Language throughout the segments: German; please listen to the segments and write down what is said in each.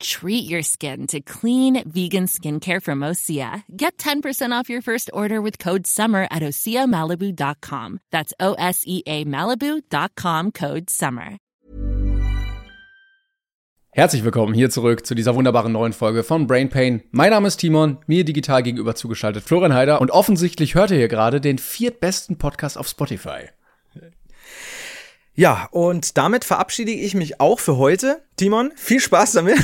Treat your skin to clean vegan skincare from Osea. Get 10% off your first order with code SUMMER at OseaMalibu.com. That's O S E A Malibu.com code SUMMER. Herzlich willkommen hier zurück zu dieser wunderbaren neuen Folge von Brain Pain. Mein Name ist Timon, mir digital gegenüber zugeschaltet Florian Heider und offensichtlich hört ihr hier gerade den viertbesten Podcast auf Spotify. Ja, und damit verabschiede ich mich auch für heute. Timon, viel Spaß damit.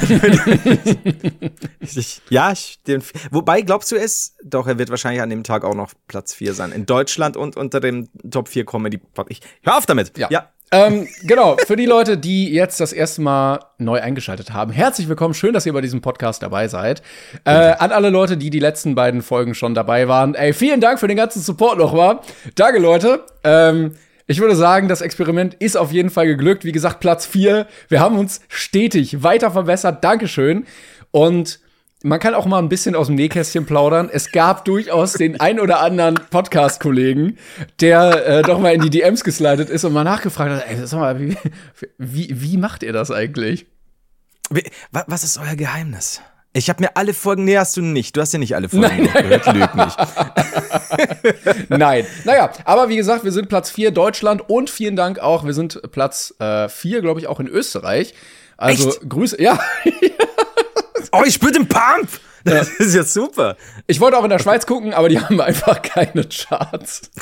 ich, ja, ich, den, wobei glaubst du es? Doch, er wird wahrscheinlich an dem Tag auch noch Platz 4 sein. In Deutschland und unter dem Top 4 Comedy. Ich, hör auf damit. Ja. ja. ähm, genau, für die Leute, die jetzt das erste Mal neu eingeschaltet haben, herzlich willkommen. Schön, dass ihr bei diesem Podcast dabei seid. Äh, an alle Leute, die die letzten beiden Folgen schon dabei waren, ey, vielen Dank für den ganzen Support nochmal. Danke, Leute. Ähm, ich würde sagen, das Experiment ist auf jeden Fall geglückt. Wie gesagt, Platz 4. Wir haben uns stetig weiter verbessert. Dankeschön. Und man kann auch mal ein bisschen aus dem Nähkästchen plaudern. Es gab durchaus den ein oder anderen Podcast-Kollegen, der äh, doch mal in die DMs geslidet ist und mal nachgefragt hat, ey, sag mal, wie, wie, wie macht ihr das eigentlich? Was ist euer Geheimnis? Ich habe mir alle Folgen, nee, hast du nicht. Du hast ja nicht alle Folgen nein, nein. gehört, lüg nicht. nein. Naja, aber wie gesagt, wir sind Platz 4 Deutschland und vielen Dank auch, wir sind Platz 4, äh, glaube ich, auch in Österreich. Also Echt? Grüße, ja. oh, ich spüre den Pump! Das ja. ist ja super. Ich wollte auch in der Schweiz gucken, aber die haben einfach keine Charts.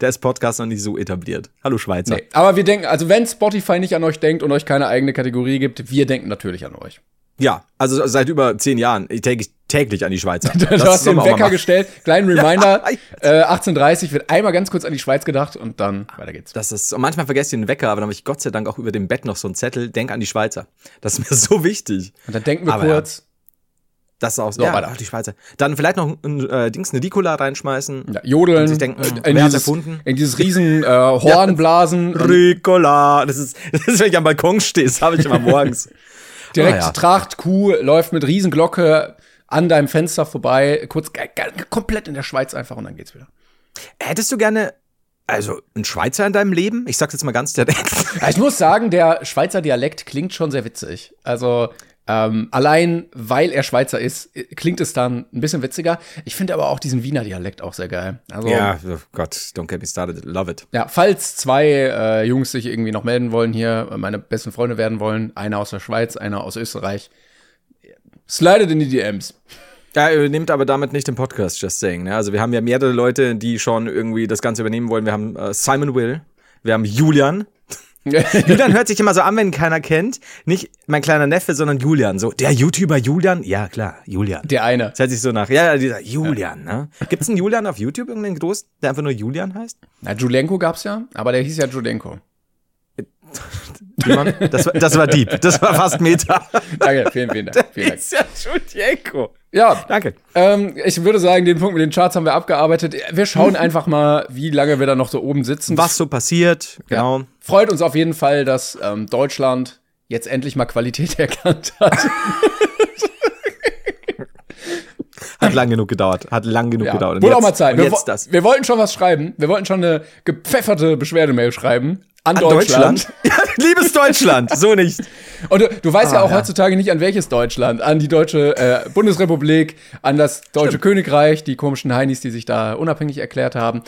Da ist Podcast noch nicht so etabliert. Hallo Schweizer. Nee, aber wir denken, also wenn Spotify nicht an euch denkt und euch keine eigene Kategorie gibt, wir denken natürlich an euch. Ja, also seit über zehn Jahren täglich, täglich an die Schweizer. du das hast den Wecker gestellt, kleinen Reminder, äh, 18.30 wird einmal ganz kurz an die Schweiz gedacht und dann weiter geht's. Das ist, und manchmal vergesse ich den Wecker, aber dann habe ich Gott sei Dank auch über dem Bett noch so einen Zettel, denk an die Schweizer. Das ist mir so wichtig. Und dann denken wir aber kurz. Ja. Das ist auch so, ja, weiter. die Schweizer. Dann vielleicht noch ein äh, Dings, eine Nicola reinschmeißen. Ja, jodeln. Und sich denken, äh, in, dieses, erfunden? in dieses riesen äh, Hornblasen. Ja, Ricola. Das ist, das ist, wenn ich am Balkon stehe, das habe ich immer morgens. Direkt ah, ja. Tracht, Kuh, läuft mit Riesenglocke an deinem Fenster vorbei, kurz komplett in der Schweiz einfach und dann geht's wieder. Hättest du gerne also ein Schweizer in deinem Leben? Ich sag's jetzt mal ganz direkt. Ich muss sagen, der Schweizer Dialekt klingt schon sehr witzig. Also ähm, allein weil er Schweizer ist, klingt es dann ein bisschen witziger. Ich finde aber auch diesen Wiener Dialekt auch sehr geil. Also, ja, oh Gott, don't get me started, love it. Ja, falls zwei äh, Jungs sich irgendwie noch melden wollen hier, meine besten Freunde werden wollen, einer aus der Schweiz, einer aus Österreich, slidet in die DMs. Ja, nehmt aber damit nicht den Podcast, just saying. Ne? Also wir haben ja mehrere Leute, die schon irgendwie das Ganze übernehmen wollen. Wir haben äh, Simon Will, wir haben Julian, Julian hört sich immer so an, wenn keiner kennt. Nicht mein kleiner Neffe, sondern Julian. So, der YouTuber Julian? Ja, klar, Julian. Der eine. Das hört sich so nach. Ja, dieser Julian, ja. ne? Gibt's einen Julian auf YouTube, irgendeinen groß, der einfach nur Julian heißt? Na, Julenko gab's ja, aber der hieß ja Julenko. Das war, das war deep. Das war fast Meta. Danke, vielen, vielen Dank. Vielen Dank. ist ja Julienko. Ja, danke. Ähm, ich würde sagen, den Punkt mit den Charts haben wir abgearbeitet. Wir schauen mhm. einfach mal, wie lange wir da noch so oben sitzen. Was so passiert, genau. Ja. Freut uns auf jeden Fall, dass ähm, Deutschland jetzt endlich mal Qualität erkannt hat. Hat lang genug gedauert. Hat lang genug ja. gedauert. Und Wurde jetzt, auch mal Zeit. Wir, das. wir wollten schon was schreiben. Wir wollten schon eine gepfefferte Beschwerdemail schreiben. An, an Deutschland. Deutschland? Ja, liebes Deutschland, so nicht. Und du, du weißt ah, ja auch ja. heutzutage nicht, an welches Deutschland. An die deutsche äh, Bundesrepublik, an das deutsche Stimmt. Königreich, die komischen Heinis, die sich da unabhängig erklärt haben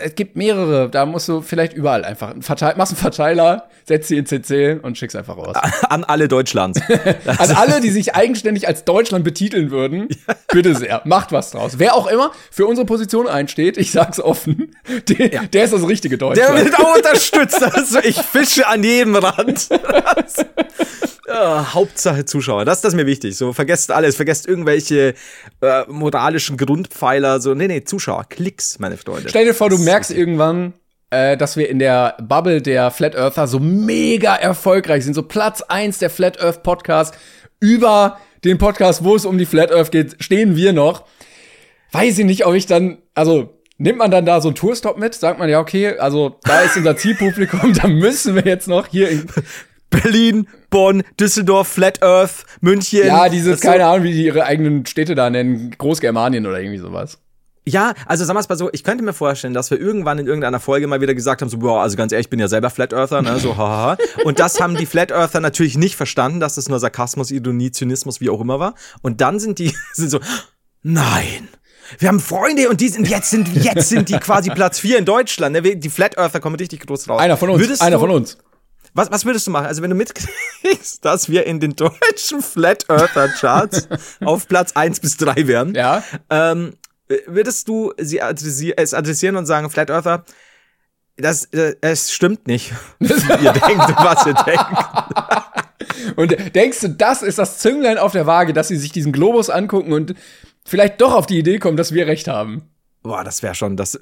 es gibt mehrere, da musst du vielleicht überall einfach einen Verteil machst einen Verteiler, setzt sie in CC und schickst einfach raus. An alle Deutschlands. An alle, die sich eigenständig als Deutschland betiteln würden, bitte sehr, macht was draus. Wer auch immer für unsere Position einsteht, ich sag's offen, der, ja. der ist das richtige Deutschland. Der wird auch unterstützt. Also ich fische an jedem Rand. Ja, Hauptsache Zuschauer, das, das ist mir wichtig. So, vergesst alles, vergesst irgendwelche äh, moralischen Grundpfeiler. So, nee, nee, Zuschauer, Klicks, meine Freunde. Stell dir vor, du merkst irgendwann, äh, dass wir in der Bubble der Flat Earther so mega erfolgreich sind. So Platz eins der Flat Earth Podcast. Über den Podcast, wo es um die Flat Earth geht, stehen wir noch. Weiß ich nicht, ob ich dann, also Nimmt man dann da so einen Tourstop mit? Sagt man ja, okay, also da ist unser Zielpublikum, da müssen wir jetzt noch hier in Berlin, Bonn, Düsseldorf, Flat Earth, München. Ja, dieses, keine Ahnung, wie die ihre eigenen Städte da nennen, Großgermanien oder irgendwie sowas. Ja, also sagen wir es mal so, ich könnte mir vorstellen, dass wir irgendwann in irgendeiner Folge mal wieder gesagt haben, so, boah, also ganz ehrlich, ich bin ja selber Flat Earther, ne, so, haha. Und das haben die Flat Earther natürlich nicht verstanden, dass das nur Sarkasmus, Ironie, Zynismus, wie auch immer war. Und dann sind die, sind so, nein. Wir haben Freunde und die sind jetzt sind jetzt sind die quasi Platz vier in Deutschland. Ne? Die Flat Earther kommen richtig groß raus. Einer von uns. Würdest einer du, von uns. Was, was würdest du machen? Also wenn du mitkriegst, dass wir in den deutschen Flat Earther Charts auf Platz eins bis drei wären, Ja. ähm, würdest du sie adressi es adressieren und sagen, Flat Earther, das, äh, es stimmt nicht, wie ihr denkt was ihr denkt. Und denkst du, das ist das Zünglein auf der Waage, dass sie sich diesen Globus angucken und vielleicht doch auf die Idee kommen, dass wir recht haben? Boah, das wäre schon, das,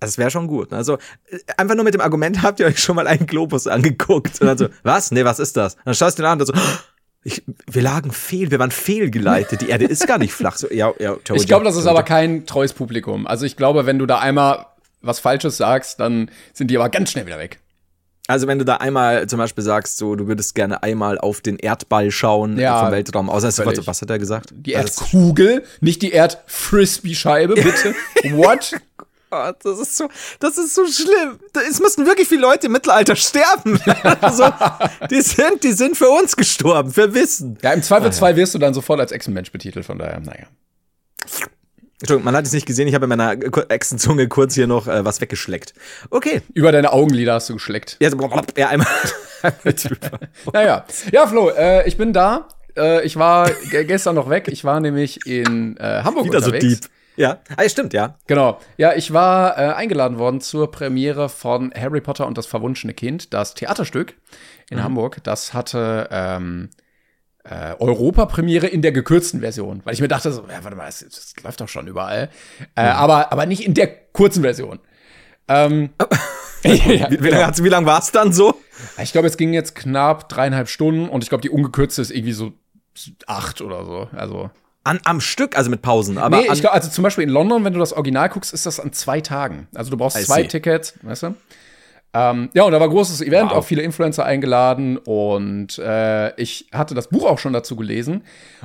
das wäre schon gut. Also äh, einfach nur mit dem Argument, habt ihr euch schon mal einen Globus angeguckt? Und dann so, was? Nee, was ist das? Und dann schaust du den an und so, ich, wir lagen fehl, wir waren fehlgeleitet. Die Erde ist gar nicht flach. So, ja, ja, Ich glaube, das ist aber kein treues Publikum. Also ich glaube, wenn du da einmal was Falsches sagst, dann sind die aber ganz schnell wieder weg. Also wenn du da einmal zum Beispiel sagst, so du würdest gerne einmal auf den Erdball schauen Ja, vom Weltraum aus, sofort völlig. so, was hat er gesagt? Die Also, Erdkugel, nicht die Erdfrisbee-Scheibe, bitte. What? Oh, das ist so, das ist so schlimm. Es müssten wirklich viele Leute im Mittelalter sterben. so, die sind, die sind für uns gestorben, für Wissen. Ja, im Zweifelsfall wirst du dann sofort als Echsenmensch betitelt, von daher, naja. Entschuldigung, man hat es nicht gesehen. Ich habe in meiner Echsenzunge kurz hier noch äh, was weggeschleckt. Okay. Über deine Augenlider hast du geschleckt. Ja, so, ja einmal. Naja. Ja, Flo, äh, ich bin da. Äh, ich war ge- gestern noch weg. Ich war nämlich in äh, Hamburg Wieder so unterwegs. deep. Ja, ah, ja, stimmt, ja. Genau. Ja, ich war äh, eingeladen worden zur Premiere von Harry Potter und das verwunschene Kind, das Theaterstück in Hamburg. Das hatte ähm, äh, Europapremiere in der gekürzten Version, weil ich mir dachte so, ja, warte mal, das, das läuft doch schon überall. Äh, aber, aber nicht in der kurzen Version. Ähm, ja, Wie, wie genau. lange, wie lang war es dann so? Ich glaube, es ging jetzt knapp dreieinhalb Stunden und ich glaube, die ungekürzte ist irgendwie so acht oder so. Also. An, am Stück, also mit Pausen. Aber nee, ich glaube, also zum Beispiel in London, wenn du das Original guckst, ist das an zwei Tagen. Also du brauchst I zwei see. Tickets, weißt du? Ähm, ja, und da war großes Event, Wow. auch viele Influencer eingeladen und äh, ich hatte das Buch auch schon dazu gelesen.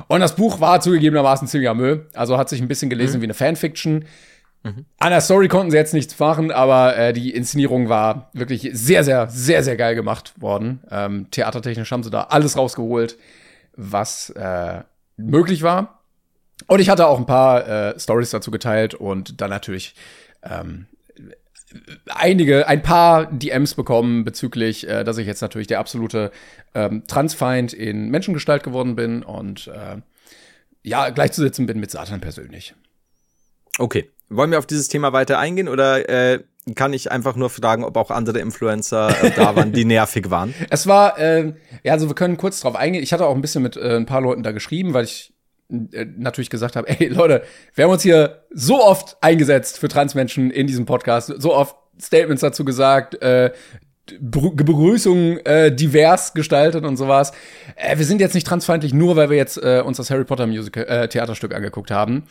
Und das Buch war zugegebenermaßen ziemlicher Müll. Also hat sich ein bisschen Mhm. gelesen wie eine Fanfiction. An der Story konnten sie jetzt nichts machen, aber äh, die Inszenierung war wirklich sehr, sehr, sehr, sehr geil gemacht worden. Ähm, theatertechnisch haben sie da alles rausgeholt, was äh, möglich war. Und ich hatte auch ein paar äh, Stories dazu geteilt und dann natürlich ähm, einige, ein paar DMs bekommen bezüglich, äh, dass ich jetzt natürlich der absolute ähm, Transfeind in Menschengestalt geworden bin und äh, ja, gleichzusetzen bin mit Satan persönlich. Okay. Wollen wir auf dieses Thema weiter eingehen oder äh, kann ich einfach nur fragen, ob auch andere Influencer äh, da waren, die nervig waren? Es war, äh, ja, also wir können kurz drauf eingehen. Ich hatte auch ein bisschen mit äh, ein paar Leuten da geschrieben, weil ich natürlich gesagt habe, ey Leute, wir haben uns hier so oft eingesetzt für Transmenschen in diesem Podcast, so oft Statements dazu gesagt, äh, Begrü- Begrüßungen äh, divers gestaltet und sowas. Äh, wir sind jetzt nicht transfeindlich, nur weil wir jetzt äh, uns das Harry Potter Musical äh, Theaterstück angeguckt haben.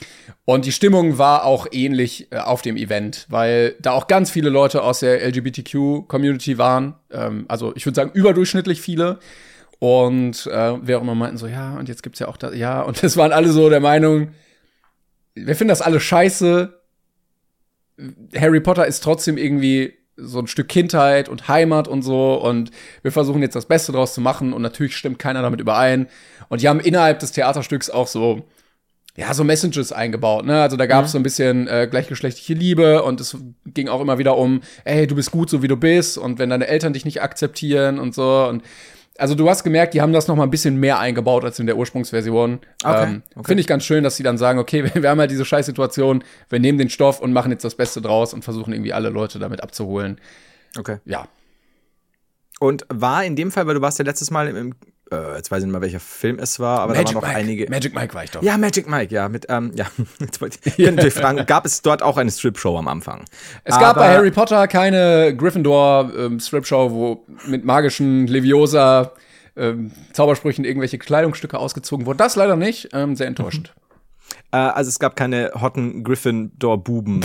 Und die Stimmung war auch ähnlich äh, auf dem Event, weil da auch ganz viele Leute aus der LGBTQ Community waren. Ähm, also ich würde sagen überdurchschnittlich viele. Und äh, wir auch immer meinten so, ja, und jetzt gibt's ja auch das, ja, und es waren alle so der Meinung, wir finden das alle scheiße. Harry Potter ist trotzdem irgendwie so ein Stück Kindheit und Heimat und so. Und wir versuchen jetzt das Beste draus zu machen. Und natürlich stimmt keiner damit überein. Und die haben innerhalb des Theaterstücks auch so ja so Messages eingebaut ne? Also da gab es so ein bisschen äh, gleichgeschlechtliche Liebe. Und es ging auch immer wieder um ey du bist gut so wie du bist. Und wenn deine Eltern dich nicht akzeptieren und so. Und also du hast gemerkt, die haben das noch mal ein bisschen mehr eingebaut als in der Ursprungsversion. Okay, Ähm, okay. Finde ich ganz schön, dass sie dann sagen, okay, wir haben halt diese Scheißsituation, wir nehmen den Stoff und machen jetzt das Beste draus und versuchen irgendwie alle Leute damit abzuholen. Okay. Ja. Und war in dem Fall, weil du warst ja letztes Mal im äh, jetzt weiß ich nicht mehr, welcher Film es war, aber da waren noch Mike. einige. Magic Mike war ich doch. Ja, Magic Mike, ja, mit, ähm, ja, jetzt wollte ich könnte natürlich fragen, gab es dort auch eine Strip-Show am Anfang? Es gab bei Aber- Harry Potter keine Gryffindor ähm, wo mit magischen Leviosa ähm, Zaubersprüchen irgendwelche Kleidungsstücke ausgezogen wurden. Das leider nicht. Ähm, sehr enttäuschend. Äh, also es gab keine hotten Gryffindor-Buben.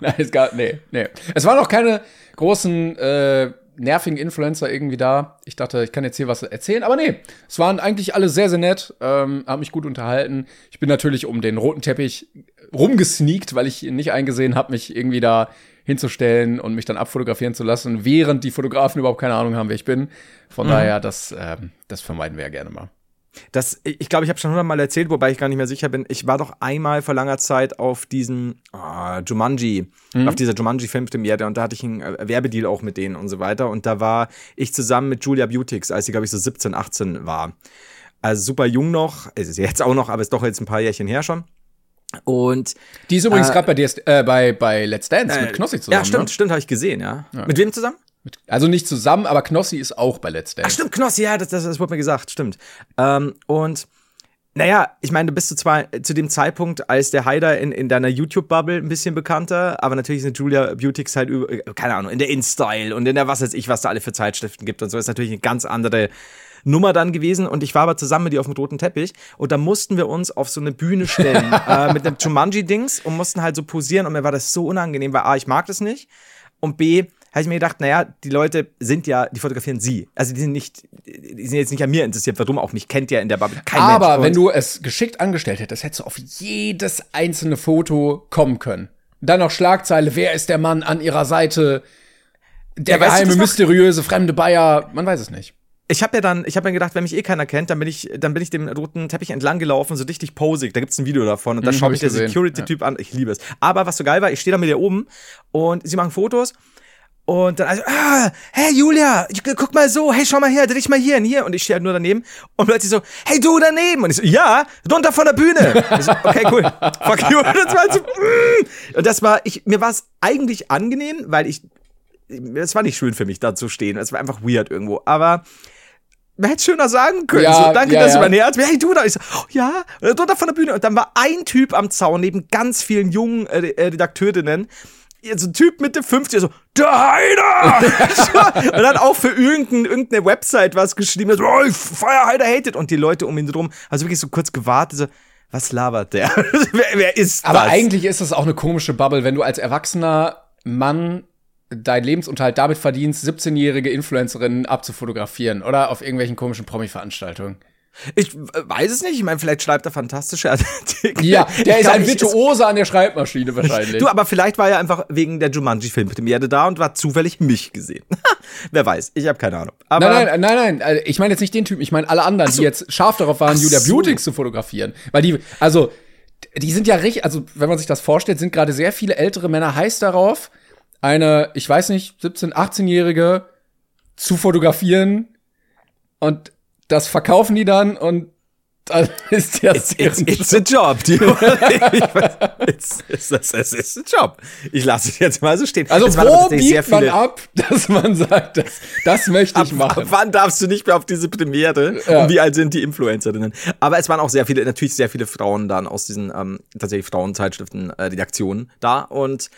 Nein, es gab, nee, nee. Es waren auch keine großen, äh, nervigen Influencer irgendwie da. Ich dachte, ich kann jetzt hier was erzählen, aber nee, es waren eigentlich alle sehr, sehr nett, ähm, haben mich gut unterhalten. Ich bin natürlich um den roten Teppich rumgesneakt, weil ich nicht eingesehen habe, mich irgendwie da hinzustellen und mich dann abfotografieren zu lassen, während die Fotografen überhaupt keine Ahnung haben, wer ich bin. Von mhm. daher, das, ähm, das vermeiden wir ja gerne mal. Das, ich glaube, ich habe schon hundertmal erzählt, wobei ich gar nicht mehr sicher bin. Ich war doch einmal vor langer Zeit auf diesem oh, Jumanji, mhm. auf dieser Jumanji-Filmpremiere und da hatte ich einen äh, Werbedeal auch mit denen und so weiter. Und da war ich zusammen mit Julia Beautix, als sie, glaube ich, so 17, 18 war. Also super jung noch, es ist jetzt auch noch, aber ist doch jetzt ein paar Jährchen her schon. Und die ist übrigens äh, gerade bei, äh, bei, bei Let's Dance äh, mit Knossi zusammen. Ja, stimmt, ne? stimmt, habe ich gesehen, ja. ja. Mit wem zusammen? Also nicht zusammen, aber Knossi ist auch bei Let's Dance. Ach stimmt, Knossi, ja, das, das, das wurde mir gesagt, stimmt. Ähm, und naja, ich meine, du bist zu, zwar zu dem Zeitpunkt als der Haider in, in deiner YouTube-Bubble ein bisschen bekannter, aber natürlich sind Julia Beautix halt, über, keine Ahnung, in der InStyle und in der was weiß ich, was da alle für Zeitschriften gibt und so ist natürlich eine ganz andere Nummer dann gewesen und ich war aber zusammen mit ihr auf dem roten Teppich und da mussten wir uns auf so eine Bühne stellen äh, mit einem Jumanji-Dings und mussten halt so posieren und mir war das so unangenehm, weil A, ich mag das nicht und B, habe ich mir gedacht, naja, die Leute sind ja, die fotografieren sie. Also die sind nicht, die sind jetzt nicht an mir interessiert, warum auch mich kennt ja in der Bubble kein Aber Mensch. wenn du es geschickt angestellt hättest, hättest du auf jedes einzelne Foto kommen können. Dann noch Schlagzeile, wer ist der Mann an ihrer Seite? Der ja, geheime, mysteriöse, fremde Bayer, man weiß es nicht. Ich habe ja dann, ich habe mir gedacht, wenn mich eh keiner kennt, dann bin ich, dann bin ich dem roten Teppich entlang gelaufen, so richtig posig. Da gibt's ein Video davon und da mhm, schaut mich der Security-Typ ja. an. Ich liebe es. Aber was so geil war, ich stehe da mit ihr oben und sie machen Fotos und dann also, ah, hey Julia, guck mal so, hey, schau mal her, dreh mal hier und hier. Und ich stehe halt nur daneben und plötzlich so, hey du daneben. Und ich so, ja, runter von der Bühne. So, okay, cool. Fuck you. Und das war so, mm. Und das war, ich, mir war es eigentlich angenehm, weil ich, es war nicht schön für mich da zu stehen. Es war einfach weird irgendwo. Aber man hätte schöner sagen können. Ja, so, danke, ja, dass ja. du mein Herz. Hey, du da. Ich so, oh ja, runter von der Bühne. Und dann war ein Typ am Zaun neben ganz vielen jungen äh Redakteurinnen so ein Typ Mitte 50, so, der Heider! und dann auch für irgendein, irgendeine Website was geschrieben, so, oh, Fire Heider hated. Und die Leute um ihn drum, also wirklich so kurz gewartet, so, was labert der? wer, wer ist das? Aber eigentlich ist das auch eine komische Bubble, wenn du als erwachsener Mann deinen Lebensunterhalt damit verdienst, 17-jährige Influencerinnen abzufotografieren oder auf irgendwelchen komischen Promi-Veranstaltungen. Ich weiß es nicht. Ich meine, vielleicht schreibt er fantastische Artikel. Ja, der ich ist ein Virtuose an der Schreibmaschine wahrscheinlich. Du, aber vielleicht war er einfach wegen der Jumanji-Film mit dem Erde da und war zufällig mich gesehen. Wer weiß, ich habe keine Ahnung. Aber nein, nein, nein, nein. Also, ich meine jetzt nicht den Typen, ich meine alle anderen, so. die jetzt scharf darauf waren, Julia so. Beautix zu fotografieren. Weil die, also, die sind ja richtig, also wenn man sich das vorstellt, sind gerade sehr viele ältere Männer heiß darauf, eine, ich weiß nicht, 17-, 18-Jährige zu fotografieren. Und das verkaufen die dann und dann ist der it's, it's, it's a job. it's, it's, it's, it's, a job. Ich lasse es jetzt mal so stehen. Also das wo biegt man ab, dass man sagt, das, das möchte ich ab, machen? Ab wann darfst du nicht mehr auf diese Premiere? Ja. Und wie alt sind die Influencerinnen? Aber es waren auch sehr viele, natürlich sehr viele Frauen dann aus diesen ähm, tatsächlich Frauenzeitschriften, äh, Redaktionen da und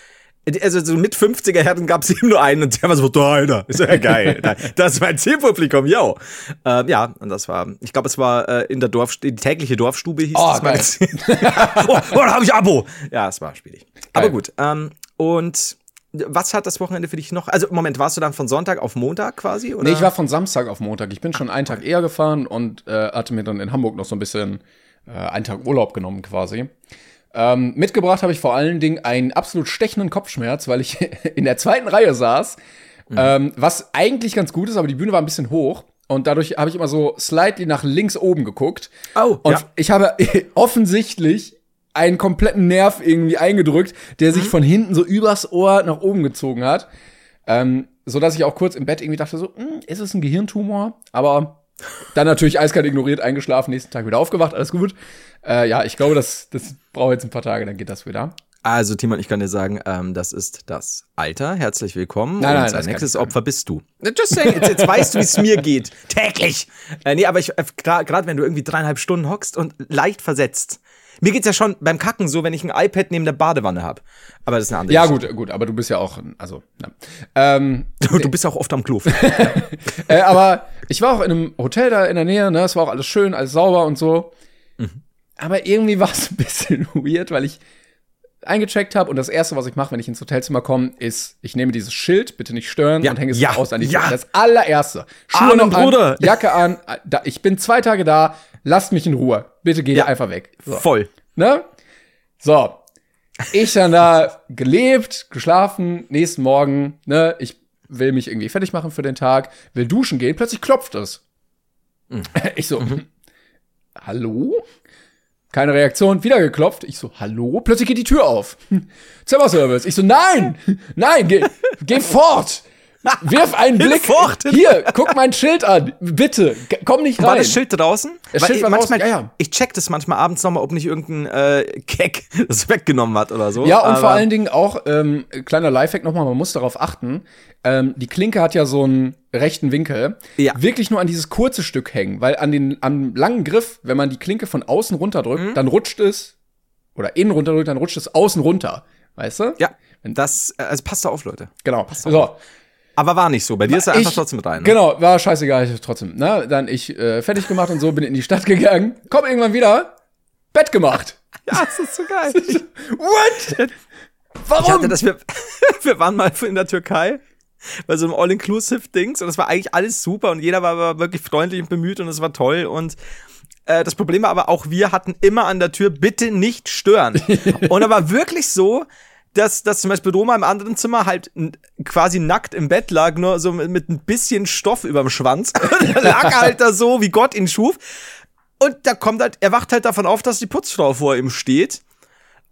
also so mit 50er Herren gab es eben nur einen und der war so, da, Alter, ist ja geil. das ist mein Zielpublikum, yo. Äh, ja, und das war, ich glaube, es war äh, in der Dorf, die tägliche Dorfstube hieß oh, das Magazin. oh, oh, da habe ich Abo. Ja, es war. Geil. Aber gut, ähm, und was hat das Wochenende für dich noch? Also, Moment, warst du dann von Sonntag auf Montag quasi? Oder? Nee, ich war von Samstag auf Montag. Ich bin schon einen Tag eher gefahren und äh, hatte mir dann in Hamburg noch so ein bisschen äh, einen Tag Urlaub genommen quasi. Ähm, mitgebracht habe ich vor allen Dingen einen absolut stechenden Kopfschmerz, weil ich in der zweiten Reihe saß. Mhm. Ähm, was eigentlich ganz gut ist, aber die Bühne war ein bisschen hoch. Und dadurch habe ich immer so slightly nach links oben geguckt. Oh, und ja. ich habe offensichtlich einen kompletten Nerv irgendwie eingedrückt, der sich mhm. von hinten so übers Ohr nach oben gezogen hat. Ähm, so dass ich auch kurz im Bett irgendwie dachte so, hm, ist es ein Gehirntumor? Aber dann natürlich eiskalt ignoriert, eingeschlafen, nächsten Tag wieder aufgewacht, alles gut. Äh, ja, ich glaube, das, das braucht jetzt ein paar Tage, dann geht das wieder. Also, Timon, ich kann dir sagen, ähm, das ist das Alter. Herzlich willkommen. Nein, nein, Und sein nächstes Opfer bist du. Just saying, jetzt, jetzt weißt du, wie es mir geht. Täglich. Äh, nee, aber ich, äh, gerade wenn du irgendwie dreieinhalb Stunden hockst und leicht versetzt, mir geht's ja schon beim Kacken so, wenn ich ein iPad neben der Badewanne habe. Aber das ist eine andere Ja, gut, gut, aber du bist ja auch, also, ja. Ähm, du, du bist auch oft am Klo. äh, aber ich war auch in einem Hotel da in der Nähe, ne? Es war auch alles schön, alles sauber und so. Mhm. aber irgendwie war es ein bisschen weird, weil ich eingecheckt habe und das erste, was ich mache, wenn ich ins Hotelzimmer komme, ist, ich nehme dieses Schild, bitte nicht stören Ja, und hänge es ja, raus an die ja. Tür. Das allererste. Schuhe Armer noch an, Bruder. Jacke an, da, ich bin zwei Tage da, lasst mich in Ruhe. Bitte geht Ja. einfach weg. So. Voll. Ne? So. Ich dann da gelebt, geschlafen, nächsten Morgen, ne, ich will mich irgendwie fertig machen für den Tag, will duschen gehen, plötzlich klopft es. Mhm. Ich so, hallo? Keine Reaktion, wieder geklopft. Ich so, hallo? Plötzlich geht die Tür auf. Zimmerservice. Ich so, nein, nein, geh, geh fort. Wirf einen Blick. Hier, guck mein Schild an. Bitte, komm nicht rein. War das Schild draußen? Das Schild war manchmal, draußen, ja, ja. Ich check das manchmal abends nochmal, ob nicht irgendein äh, Keck das weggenommen hat oder so. Ja, und Aber- vor allen Dingen auch, ähm, kleiner Lifehack nochmal, man muss darauf achten, ähm, die Klinke hat ja so einen rechten Winkel. Ja. Wirklich nur an dieses kurze Stück hängen, weil an den, am langen Griff, wenn man die Klinke von außen runterdrückt, Mhm. dann rutscht es, oder innen runterdrückt, dann rutscht es außen runter. Weißt du? Ja, das, äh, also passt da auf, Leute. Genau. So. Aber war nicht so. Bei dir ist er einfach Ich- trotzdem rein. Ne? Genau, war scheißegal, ich trotzdem. Ne? Dann ich äh, fertig gemacht und so, bin in die Stadt gegangen, komm irgendwann wieder, Bett gemacht. Ja, das ist so geil. What? Ich Warum? hatte das, wir, wir waren mal in der Türkei bei so einem All-Inclusive-Dings und es war eigentlich alles super und jeder war, war wirklich freundlich und bemüht und es war toll und äh, das Problem war aber auch, wir hatten immer an der Tür, bitte nicht stören. und da war wirklich so, dass, dass zum Beispiel Roma im anderen Zimmer halt quasi nackt im Bett lag, nur so mit, mit ein bisschen Stoff überm Schwanz. Und er lag halt da so, wie Gott ihn schuf. Und da kommt halt, er wacht halt davon auf, dass die Putzfrau vor ihm steht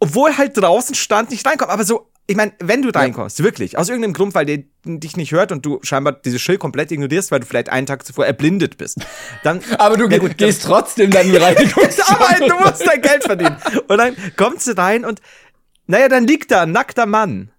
obwohl halt draußen stand, nicht reinkommt. Aber so, ich meine, wenn du reinkommst, wirklich, aus irgendeinem Grund, weil der dich nicht hört und du scheinbar dieses Schild komplett ignorierst, weil du vielleicht einen Tag zuvor erblindet bist, dann. aber du Ja, gut, gehst trotzdem dann rein. Du aber du musst dein Geld verdienen. Und dann kommt sie rein und, naja, dann liegt da ein nackter Mann.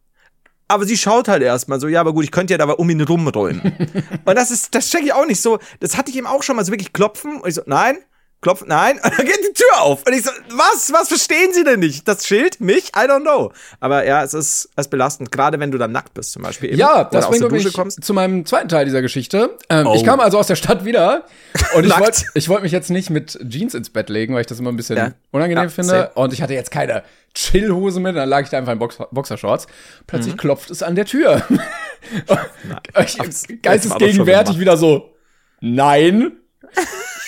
Aber sie schaut halt erstmal so, ja, aber gut, ich könnte ja da aber um ihn rumräumen. und das ist, das check ich auch nicht so. Das hatte ich eben auch schon mal so wirklich klopfen. Und ich so, nein, klopfen, nein. Und dann geht die Tür auf. Und ich so, was, was verstehen Sie denn nicht? Das Schild? Mich? I don't know. Aber ja, es ist, es ist belastend. Gerade wenn du dann nackt bist zum Beispiel. Eben, Ja, das bringt mich kommst. zu meinem zweiten Teil dieser Geschichte. Ähm, Oh. Ich kam also aus der Stadt wieder und ich wollte ich wollt mich jetzt nicht mit Jeans ins Bett legen, weil ich das immer ein bisschen Ja. unangenehm Ja, finde. same. Und ich hatte jetzt keine Chillhose mit, dann lag ich da einfach in Box Boxershorts. Mhm. Plötzlich klopft es an der Tür. ich, geistesgegenwärtig wieder so, nein.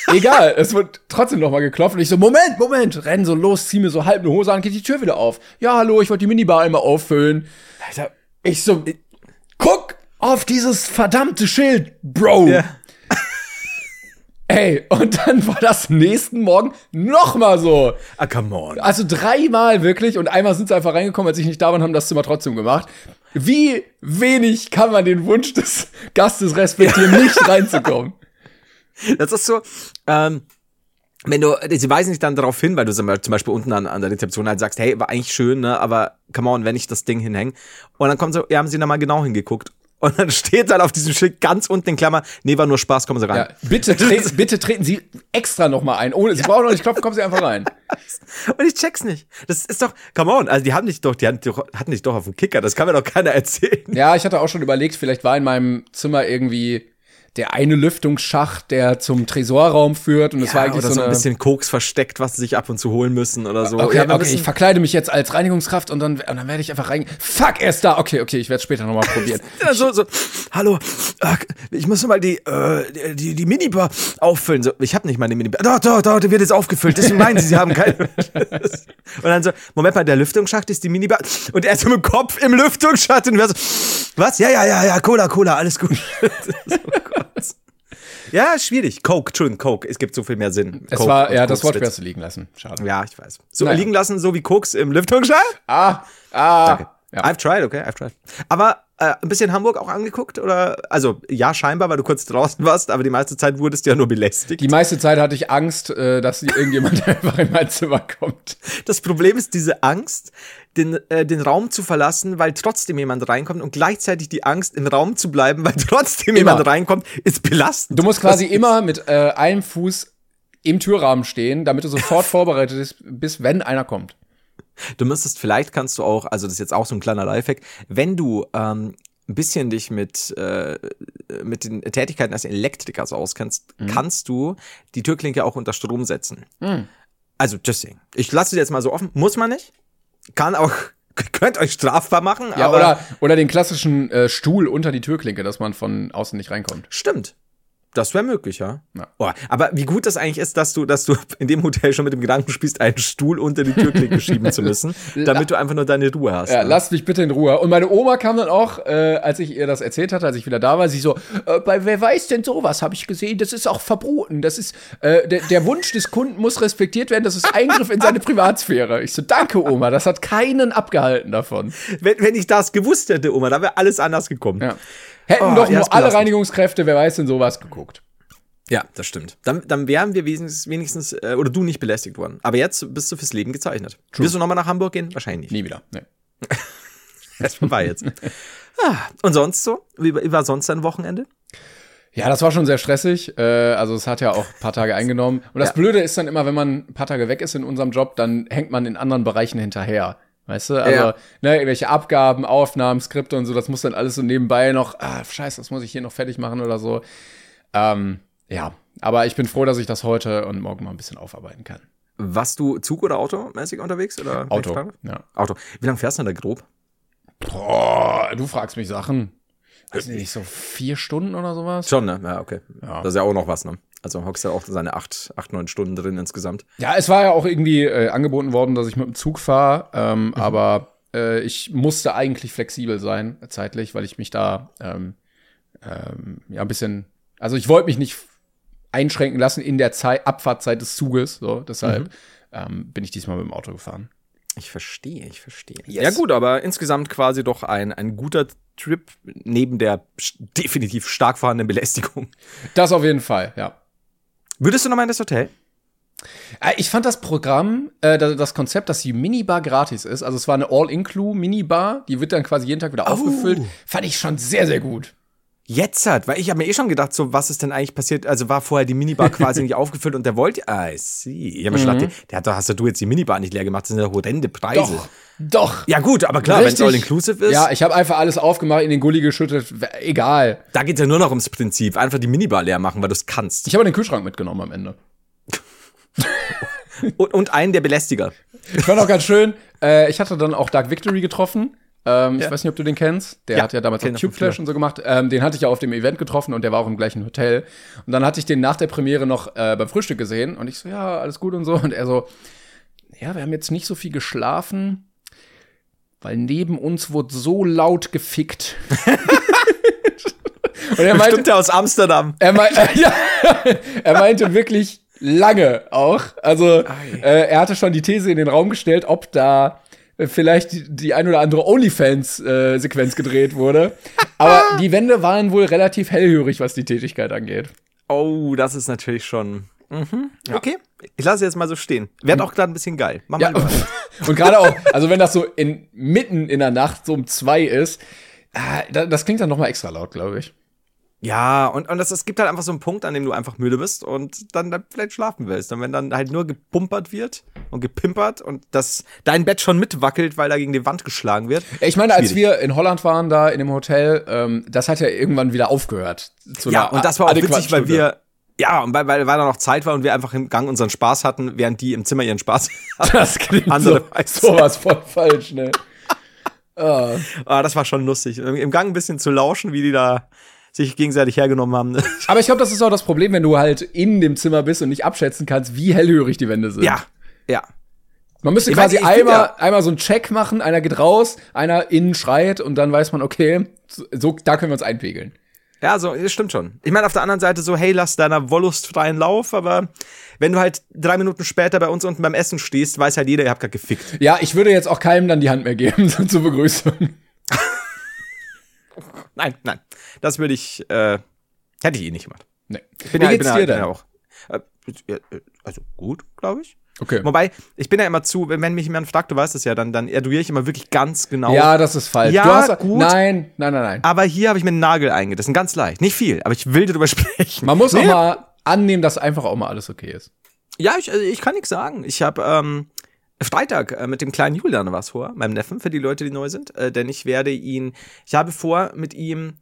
Egal, es wird trotzdem noch mal geklopft und ich so, Moment, Moment, renn so los, zieh mir so halb eine Hose an, geht die Tür wieder auf. Ja, hallo, ich wollte die Minibar einmal auffüllen. Alter, Ich so, guck auf dieses verdammte Schild, Bro. Ja. Ey, und dann war das nächsten Morgen noch mal so. ah, come on. Also dreimal wirklich und einmal sind sie einfach reingekommen, als ich nicht da war und haben das Zimmer trotzdem gemacht. Wie wenig kann man den Wunsch des Gastes respektieren, nicht reinzukommen? Das ist so, ähm, wenn du, sie weisen dich dann darauf hin, weil du zum Beispiel unten an, an der Rezeption halt sagst, hey, war eigentlich schön, ne, aber come on, wenn ich das Ding hinhänge. Und dann kommt so, ja, haben sie da mal genau hingeguckt. Und dann steht dann auf diesem Schild ganz unten in Klammer, nee, war nur Spaß, kommen sie rein. Ja, bitte, tre bitte treten Sie extra noch mal ein. Ohne, Sie brauchen noch nicht klopfen, kommen Sie einfach rein. Und ich check's nicht. Das ist doch, come on, also die haben dich doch, die hatten, doch- hatten dich doch auf dem Kicker, das kann mir doch keiner erzählen. Ja, ich hatte auch schon überlegt, vielleicht war in meinem Zimmer irgendwie der eine Lüftungsschacht, der zum Tresorraum führt und es war eigentlich oder so so, ein bisschen Koks versteckt, was sie sich ab und zu holen müssen oder so. Okay, Ja, okay, ich verkleide mich jetzt als Reinigungskraft und dann, und dann werde ich einfach rein. Fuck, er ist da. Okay, okay, ich werde es später nochmal probieren. Ja, so, so, hallo, äh, ich muss mal die, äh, die, die Minibar auffüllen. So, ich habe nicht mal eine Minibar. Doch, doch, doch, die wird jetzt aufgefüllt. Deswegen meinen sie, sie haben keine. und dann so, Moment mal, der Lüftungsschacht ist die Minibar. Und er ist so mit dem Kopf im Lüftungsschacht und wir so, was? Ja, ja, ja, ja, Cola, Cola, alles gut. so, Gott. Ja, schwierig. Coke, Entschuldigung, Coke. Es gibt so viel mehr Sinn. Es Coke war, ja, das Wort wärst du liegen lassen. Schade. Ja, ich weiß. So Naja. liegen lassen, so wie Koks im Lüftungsschacht? Ah, ah. Ja. I've tried, okay, I've tried. Aber äh, ein bisschen Hamburg auch angeguckt oder? Also ja, scheinbar, weil du kurz draußen warst, aber die meiste Zeit wurdest du ja nur belästigt. Die meiste Zeit hatte ich Angst, äh, dass irgendjemand einfach in mein Zimmer kommt. Das Problem ist diese Angst, den, äh, den Raum zu verlassen, weil trotzdem jemand reinkommt und gleichzeitig die Angst, im Raum zu bleiben, weil trotzdem Immer. jemand reinkommt, ist belastend. Du musst quasi immer mit äh, einem Fuß im Türrahmen stehen, damit du sofort vorbereitet bist, bis wenn einer kommt. Du müsstest, vielleicht kannst du auch, also das ist jetzt auch so ein kleiner Lifehack, wenn du ähm, ein bisschen dich mit, äh, mit den Tätigkeiten als Elektrikers auskennst, Mhm. kannst du die Türklinke auch unter Strom setzen. Also, just saying. Ich lasse es jetzt mal so offen. Muss man nicht. Kann auch, könnt euch strafbar machen. Ja, oder, oder den klassischen äh, Stuhl unter die Türklinke, dass man von außen nicht reinkommt. Stimmt. Das wäre möglich, ja. Ja. Oh, aber wie gut das eigentlich ist, dass du, dass du in dem Hotel schon mit dem Gedanken spielst, einen Stuhl unter die Türklinke schieben zu müssen, damit du einfach nur deine Ruhe hast. Ja, ne? lasst mich bitte in Ruhe. Und meine Oma kam dann auch, äh, als ich ihr das erzählt hatte, als ich wieder da war, sie so, äh, bei wer weiß denn sowas, habe ich gesehen, das ist auch verboten. Das ist, äh, der, der Wunsch des Kunden muss respektiert werden, das ist Eingriff in seine Privatsphäre. Ich so, danke Oma, das hat keinen abgehalten davon. wenn, wenn ich das gewusst hätte, Oma, dann wäre alles anders gekommen. Ja. Hätten Oh, doch nur alle. Reinigungskräfte, wer weiß denn sowas, geguckt. Ja, das stimmt. Dann, dann wären wir wenigstens, wenigstens äh, oder du nicht belästigt worden. Aber jetzt bist du fürs Leben gezeichnet. Wirst du nochmal nach Hamburg gehen? Wahrscheinlich nicht. Nie wieder. Nee. Das ist vorbei jetzt. ah, und sonst so? Wie, wie war sonst dein Wochenende? Ja, das war schon sehr stressig. Äh, also es hat ja auch ein paar Tage eingenommen. Und das Ja. Blöde ist dann immer, wenn man ein paar Tage weg ist in unserem Job, dann hängt man in anderen Bereichen hinterher. Weißt du? Also, Ja. ne, irgendwelche Abgaben, Aufnahmen, Skripte und so, das muss dann alles so nebenbei noch, ah, scheiße, das muss ich hier noch fertig machen oder so. Ähm, ja, aber ich bin froh, dass ich das heute und morgen mal ein bisschen aufarbeiten kann. Warst du Zug- oder Automäßig unterwegs? Oder Auto. Ja. Auto. Wie lange fährst du denn da grob? Boah, du fragst mich Sachen. Weiß nicht, so vier Stunden oder sowas? Schon, ne? Ja, okay. Ja. Das ist ja auch noch was, ne? Also hockst ja auch seine acht, acht, neun Stunden drin insgesamt. Ja, es war ja auch irgendwie äh, angeboten worden, dass ich mit dem Zug fahre, ähm, aber äh, ich musste eigentlich flexibel sein zeitlich, weil ich mich da ähm, ähm, ja ein bisschen, also ich wollte mich nicht einschränken lassen in der Zeit, Abfahrtzeit des Zuges, so deshalb ähm, bin ich diesmal mit dem Auto gefahren. Ich verstehe, ich verstehe. Yes. Ja gut, aber insgesamt quasi doch ein, ein guter Trip neben der definitiv stark vorhandenen Belästigung. Das auf jeden Fall, ja. Würdest du noch mal in das Hotel? Äh, Ich fand das Programm, äh, das Konzept, dass die Minibar gratis ist, also es war eine All-Inclu-Minibar, die wird dann quasi jeden Tag wieder aufgefüllt, fand ich schon sehr, sehr gut. Jetzt hat, weil ich habe mir eh schon gedacht, so was ist denn eigentlich passiert? Also war vorher die Minibar quasi nicht aufgefüllt und der wollte, ah, I see. Ich habe mir schon gedacht, der hat doch, hast du jetzt die Minibar nicht leer gemacht, das sind ja horrende Preise. Doch, doch. Ja gut, aber klar, wenn es all-inclusive ist, Ja, ich habe einfach alles aufgemacht, in den Gully geschüttet, egal. da geht's ja nur noch ums Prinzip. Einfach die Minibar leer machen, weil du es kannst. Ich habe den Kühlschrank mitgenommen am Ende. Und, und einen der Belästiger. Ich fand auch ganz schön, äh, ich hatte dann auch Dark Victory getroffen. Ähm, Ja. Ich weiß nicht, ob du den kennst. Der Ja, hat ja damals auch Tube Flash und so gemacht. Ähm, den hatte ich ja auf dem Event getroffen und der war auch im gleichen Hotel. Und dann hatte ich den nach der Premiere noch äh, beim Frühstück gesehen und ich so, ja, alles gut und so. Und er so, ja, wir haben jetzt nicht so viel geschlafen, weil neben uns wurde so laut gefickt. und er meinte, aus Amsterdam. er, mei ja, er meinte wirklich lange auch. Also äh, er hatte schon die These in den Raum gestellt, ob da äh, vielleicht die, die ein oder andere OnlyFans-Sequenz gedreht wurde. Aber die Wände waren wohl relativ hellhörig, was die Tätigkeit angeht. Oh, das ist natürlich schon. Mhm. Okay, ich lasse es jetzt mal so stehen. Wird auch gerade ein bisschen geil. Mach Ja, mal und gerade auch, also wenn das so in, mitten in der Nacht so um zwei ist, da- das klingt dann noch mal extra laut, glaube ich. Ja, und, und das, es gibt halt einfach so einen Punkt, an dem du einfach müde bist und dann, dann vielleicht schlafen willst. Und wenn dann halt nur gepumpert wird und gepimpert und das dein Bett schon mitwackelt, weil da gegen die Wand geschlagen wird. Ich meine, als wir in Holland waren, da in dem Hotel, ähm, das hat ja irgendwann wieder aufgehört. zu Ja, und das war auch witzig, weil wir. Ja, und weil, weil, weil da noch Zeit war und wir einfach im Gang unseren Spaß hatten, während die im Zimmer ihren Spaß hatten. Das klingt Andere so, sowas voll falsch, ne? Ah. Ah, das war schon lustig. Im Gang ein bisschen zu lauschen, wie die da sich gegenseitig hergenommen haben. Aber ich glaube, das ist auch das Problem, wenn du halt in dem Zimmer bist und nicht abschätzen kannst, wie hellhörig die Wände sind. ja, ja. Man müsste Ich quasi einmal, ja- einmal so einen Check machen, einer geht raus, einer innen schreit und dann weiß man, okay, so, da können wir uns einpegeln. Ja, so, das stimmt schon. Ich meine, auf der anderen Seite so, hey, lass deiner Wollust freien Lauf, aber wenn du halt drei Minuten später bei uns unten beim Essen stehst, weiß halt jeder, ihr habt gerade gefickt. Ja, ich würde jetzt auch keinem dann die Hand mehr geben so zur Begrüßung. Nein, nein. Das würde ich, äh, hätte ich eh nicht gemacht. Nee. Ich bin Wie ja, geht's ich bin dir ja, denn? ja auch. Äh, also gut, glaube ich. Okay. Wobei, ich bin ja immer zu, wenn, mich jemand fragt, du weißt es ja, dann, dann eruiere ich immer wirklich ganz genau. Ja, das ist falsch. Ja, du hast, gut. Nein, nein, nein, nein. Aber hier habe ich mir einen Nagel eingerissen, ganz leicht. Nicht viel, aber ich will darüber sprechen. Man muss Nee, auch mal annehmen, dass einfach auch mal alles okay ist. Ja, ich, also ich kann nichts sagen. Ich habe ähm, Freitag äh, mit dem kleinen Julian was vor, meinem Neffen, für die Leute, die neu sind. Äh, denn ich werde ihn, ich habe vor, mit ihm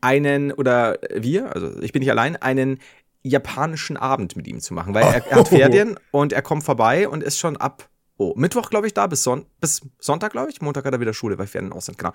einen, oder wir, also ich bin nicht allein, einen japanischen Abend mit ihm zu machen, weil er, er hat Ferien und er kommt vorbei und ist schon ab oh, Mittwoch, glaube ich, da, bis, Son bis Sonntag, glaube ich. Montag hat er wieder Schule, weil Ferien aus sind, genau.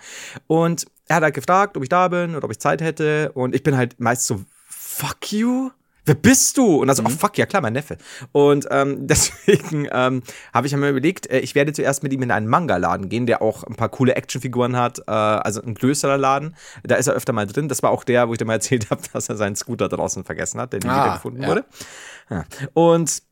Und er hat halt gefragt, ob ich da bin oder ob ich Zeit hätte. Und ich bin halt meist so, fuck you? Wer bist du? Und also, mhm. oh fuck, ja klar, mein Neffe. Und ähm, deswegen ähm, habe ich mir überlegt, äh, ich werde zuerst mit ihm in einen Manga-Laden gehen, der auch ein paar coole Actionfiguren hat, äh, also ein größerer Laden. Da ist er öfter mal drin. Das war auch der, wo ich dir mal erzählt habe, dass er seinen Scooter draußen vergessen hat, der nie ah, wiedergefunden ja. wurde. Ja. Und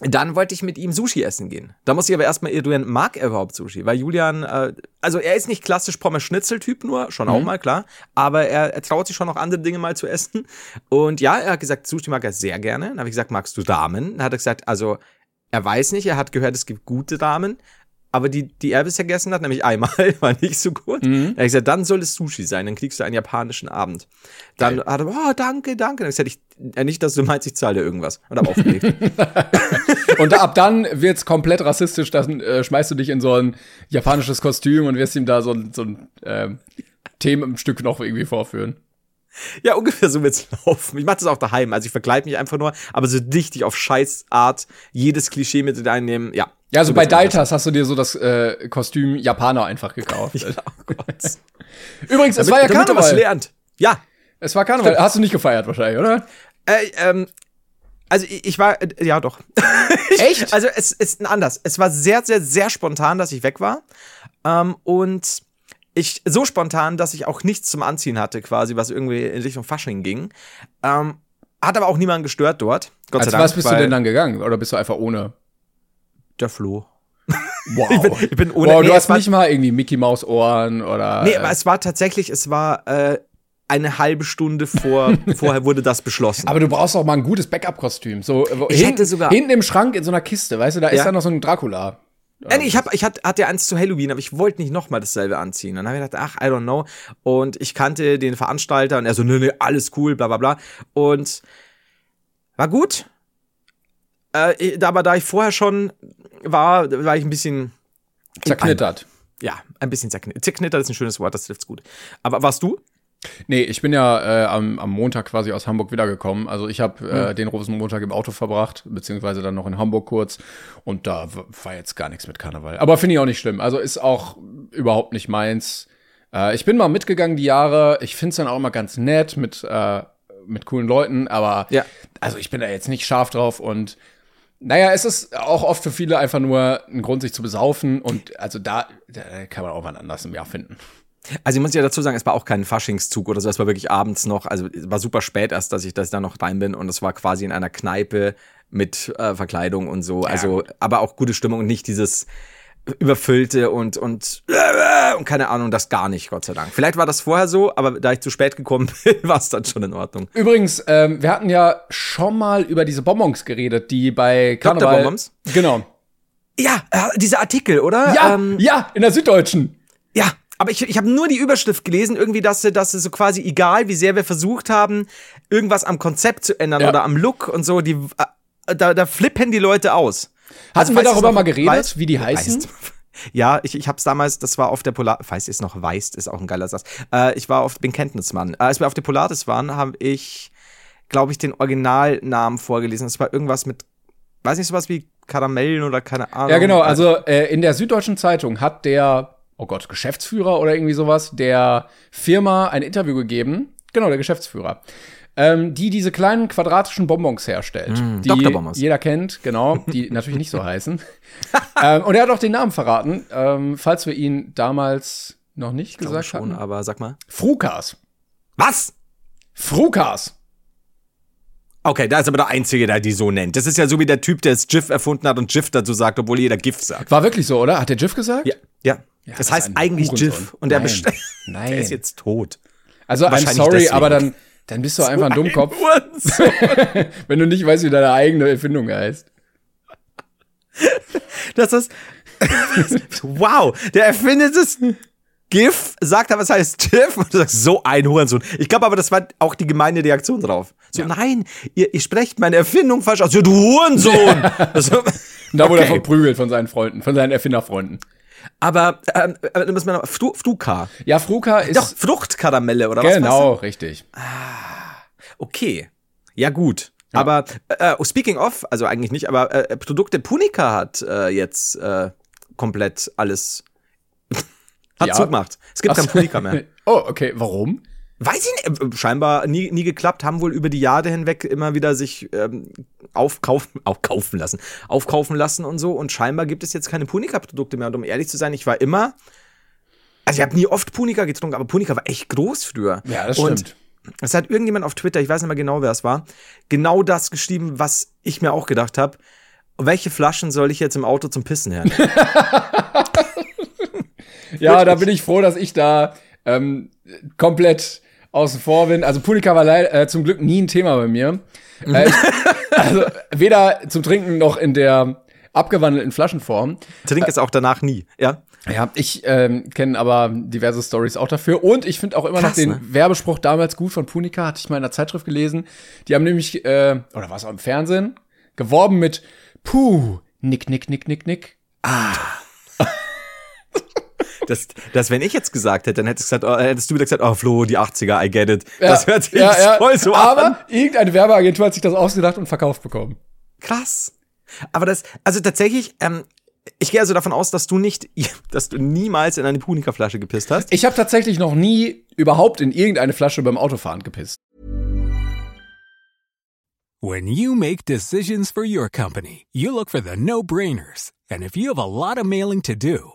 dann wollte ich mit ihm Sushi essen gehen. Da muss ich aber erstmal eruieren, mag er überhaupt Sushi? Weil Julian, äh, also er ist nicht klassisch Pommes-Schnitzel-Typ nur, schon mhm. auch mal, klar. Aber er, er traut sich schon noch andere Dinge mal zu essen. Und ja, er hat gesagt, Sushi mag er sehr gerne. Dann habe ich gesagt, magst du Damen? Dann hat er gesagt, also er weiß nicht, er hat gehört, es gibt gute Damen aber die, die er bisher gegessen hat, nämlich einmal, war nicht so gut. Mhm. Er hat gesagt, dann soll es Sushi sein, dann kriegst du einen japanischen Abend. Dann Geil. hat er, oh, danke, danke. Dann gesagt, ich, äh, nicht, dass du meinst, ich zahle dir irgendwas. Und hab aufgelegt. und ab dann wird's komplett rassistisch, dann äh, schmeißt du dich in so ein japanisches Kostüm und wirst ihm da so, so ein äh, Themenstück noch irgendwie vorführen. Ja, ungefähr so wird's laufen. Ich mache das auch daheim. Also ich verkleide mich einfach nur, aber so dichtig auf Scheißart jedes Klischee mit einnehmen. Ja. Ja, also bei Daltas hast du dir so das äh, Kostüm Japaner einfach gekauft. ja, oh Gott. Übrigens, es war ja Karneval. was lernt. Ja. Es war Karneval. Stimmt. Hast du nicht gefeiert wahrscheinlich, oder? Äh, ähm, also ich, ich war, äh, ja doch. Echt? also es ist anders. Es war sehr, sehr, sehr spontan, dass ich weg war. Ähm, und ich so spontan, dass ich auch nichts zum Anziehen hatte, quasi, was irgendwie in Richtung Fasching ging. Ähm, hat aber auch niemanden gestört dort. Gott Als sei Dank. was bist du denn dann gegangen? Oder bist du einfach ohne? Der Floh. Wow. ich bin, ich bin ohne. Wow, nee, du hast nicht mal irgendwie Mickey Maus Ohren oder. Nee, aber es war tatsächlich, es war äh, eine halbe Stunde vor, vorher wurde das beschlossen. Aber du brauchst auch mal ein gutes Backup-Kostüm. So, ich hin, hätte sogar hinten im Schrank in so einer Kiste, weißt du, da ja. ist dann noch so ein Dracula. Ja, nee, ich, hab, ich hatte, hatte eins zu Halloween, aber ich wollte nicht nochmal dasselbe anziehen. Dann habe ich gedacht, ach, I don't know. Und ich kannte den Veranstalter und er so, nee, nee, alles cool, bla bla bla. Und war gut. Äh, aber da ich vorher schon war, war ich ein bisschen zerknittert. Ja, ein bisschen zerknittert. Zerknittert ist ein schönes Wort, das trifft's gut. Aber warst du? Nee, ich bin ja äh, am, am Montag quasi aus Hamburg wiedergekommen. Also ich habe äh, mhm. den Rosenmontag im Auto verbracht, beziehungsweise dann noch in Hamburg kurz. Und da war jetzt gar nichts mit Karneval. Aber finde ich auch nicht schlimm. Also ist auch überhaupt nicht meins. Äh, ich bin mal mitgegangen die Jahre. Ich finde es dann auch immer ganz nett mit, äh, mit coolen Leuten. Aber ja. also ich bin da jetzt nicht scharf drauf und naja, es ist auch oft für viele einfach nur ein Grund, sich zu besaufen. Und also da, da kann man auch mal anders im Jahr finden. Also ich muss ja dazu sagen, es war auch kein Faschingszug oder so, es war wirklich abends noch, also es war super spät erst, dass ich, da noch rein bin und es war quasi in einer Kneipe mit äh, Verkleidung und so, ja. also aber auch gute Stimmung und nicht dieses überfüllte und und und keine Ahnung, das gar nicht, Gott sei Dank. Vielleicht war das vorher so, aber da ich zu spät gekommen bin, war es dann schon in Ordnung. Übrigens, ähm, wir hatten ja schon mal über diese Bonbons geredet, die bei Karneval. Dr. Bonbons? Genau. Ja, äh, diese Artikel, oder? Ja, ähm, ja, in der Süddeutschen. Ja, aber ich, ich habe nur die Überschrift gelesen, irgendwie, dass, dass so quasi egal, wie sehr wir versucht haben, irgendwas am Konzept zu ändern ja. oder am Look und so, die, äh, da, da flippen die Leute aus. Hatten also, wir darüber mal geredet, weißt, wie die heißen? Weißt. Ja, ich, ich habe es damals, das war auf der Polar, weiß ist noch Weist, ist auch ein geiler Satz. Äh, ich war auf, bin Kenntnismann. Äh, als wir auf der Polaris waren, habe ich, glaube ich, den Originalnamen vorgelesen. Es war irgendwas mit, weiß nicht, sowas wie Karamellen oder keine Ahnung. Ja, genau. Also äh, in der Süddeutschen Zeitung hat der oh Gott, Geschäftsführer oder irgendwie sowas, der Firma ein Interview gegeben. Genau, der Geschäftsführer. Ähm, die diese kleinen quadratischen Bonbons herstellt. Mm, die jeder kennt, genau, die natürlich nicht so heißen. ähm, und er hat auch den Namen verraten, ähm, falls wir ihn damals noch nicht gesagt schon, hatten. aber sag mal. Frukas. Was? Frukas. Okay, da ist aber der Einzige, der die so nennt. Das ist ja so wie der Typ, der das GIF erfunden hat und GIF dazu sagt, obwohl jeder GIF sagt. War wirklich so, oder? Hat der GIF gesagt? Ja. Ja. Ja, das, das heißt eigentlich Jiff und der, Nein. Nein. der ist jetzt tot. Also I'm sorry, deswegen. aber dann, dann bist du so einfach ein Dummkopf. Ein Wenn du nicht weißt, wie deine eigene Erfindung heißt. Das ist. wow, der erfindet es. GIF, sagt aber, es heißt GIF und du sagst, so ein Hurensohn. Ich glaube aber, das war auch die gemeine Reaktion drauf. So, ja. nein, ihr, ihr sprecht meine Erfindung falsch aus. Ja, du Hurensohn! also, und da wurde okay. er verprügelt von seinen Freunden, von seinen Erfinderfreunden. Aber ähm, äh, muss man Fru Fruka. Ja, Fruka ist. Doch, Fruchtkaramelle, oder genau, was? Genau, richtig. Ah, okay. Ja, gut. Aber äh, oh, speaking of, also eigentlich nicht, aber äh, Produkte Punica hat äh, jetzt äh, komplett alles hat Ja. zugemacht. Es gibt Ach kein so. Punica mehr. Oh, okay. Warum? Weiß ich nicht, äh, scheinbar nie, nie geklappt, haben wohl über die Jahre hinweg immer wieder sich ähm, aufkaufen, aufkaufen lassen, aufkaufen lassen und so. Und scheinbar gibt es jetzt keine Punica-Produkte mehr. Und um ehrlich zu sein, ich war immer, also ich habe nie oft Punica getrunken, aber Punica war echt groß früher. Ja, das und stimmt. Es hat irgendjemand auf Twitter, ich weiß nicht mehr genau, wer es war, genau das geschrieben, was ich mir auch gedacht habe. Welche Flaschen soll ich jetzt im Auto zum Pissen hernehmen? Ja, da bin ich froh, dass ich da ähm, komplett außen vor bin. Also Punika war leid, äh, zum Glück nie ein Thema bei mir. Äh, ich, also weder zum Trinken noch in der abgewandelten Flaschenform. Trink es auch danach nie, ja? Ja, ich ähm, kenne aber diverse Stories auch dafür. Und ich finde auch immer noch Krass, den ne? Werbespruch damals gut von Punika, hatte ich mal in der Zeitschrift gelesen. Die haben nämlich, äh, oder war es auch im Fernsehen, geworben mit Puh, nick, nick, nick, nick, nick. Das, das, wenn ich jetzt gesagt hätte, dann hättest, gesagt, oh, hättest du wieder gesagt, oh Flo, die 80er, I get it. Ja, das hört sich ja, ja. voll so Aber an. irgendeine Werbeagentur hat sich das ausgedacht und verkauft bekommen. Krass. Aber das, also tatsächlich, ähm, ich gehe also davon aus, dass du nicht, dass du niemals in eine Punika-Flasche gepisst hast. Ich habe tatsächlich noch nie überhaupt in irgendeine Flasche beim Autofahren gepisst. When you make decisions for your company, you look for the no-brainers. And if you have a lot of mailing to do,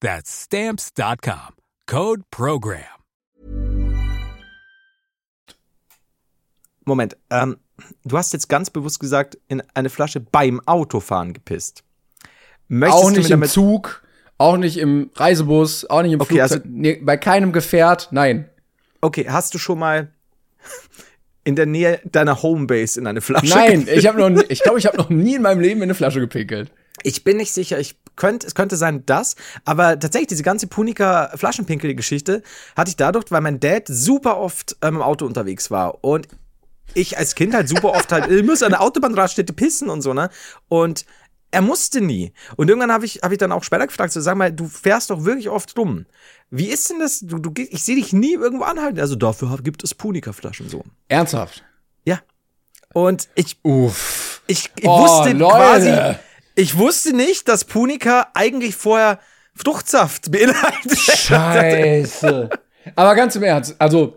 That's Stamps.com. Code PROGRAM. Moment, ähm, du hast jetzt ganz bewusst gesagt, in eine Flasche beim Autofahren gepisst. Möchtest auch du nicht mir im Zug, auch nicht im Reisebus, auch nicht im Okay, Flugzeug, also- nee, bei keinem Gefährt, nein. Okay, hast du schon mal in der Nähe deiner Homebase in eine Flasche Nein, gepisst? ich habe noch, ich glaube, ich habe noch nie in meinem Leben in eine Flasche gepinkelt. Ich bin nicht sicher, ich könnte, es könnte sein das, aber tatsächlich diese ganze Punika Flaschenpinkel-Geschichte hatte ich dadurch, weil mein Dad super oft ähm, im Auto unterwegs war und ich als Kind halt super oft halt, ich muss an der Autobahnraststätte pissen und so, ne? Und er musste nie. Und irgendwann habe ich, hab ich dann auch später gefragt, so, sag mal, du fährst doch wirklich oft rum. Wie ist denn das? Du, du, ich sehe dich nie irgendwo anhalten. Also dafür gibt es Punika-Flaschen so. Ernsthaft. Ja. Und ich Uff. ich, ich Oh, wusste Leute. quasi, ich wusste nicht, dass Punika eigentlich vorher Fruchtsaft beinhaltet. Scheiße. Aber ganz im Ernst, also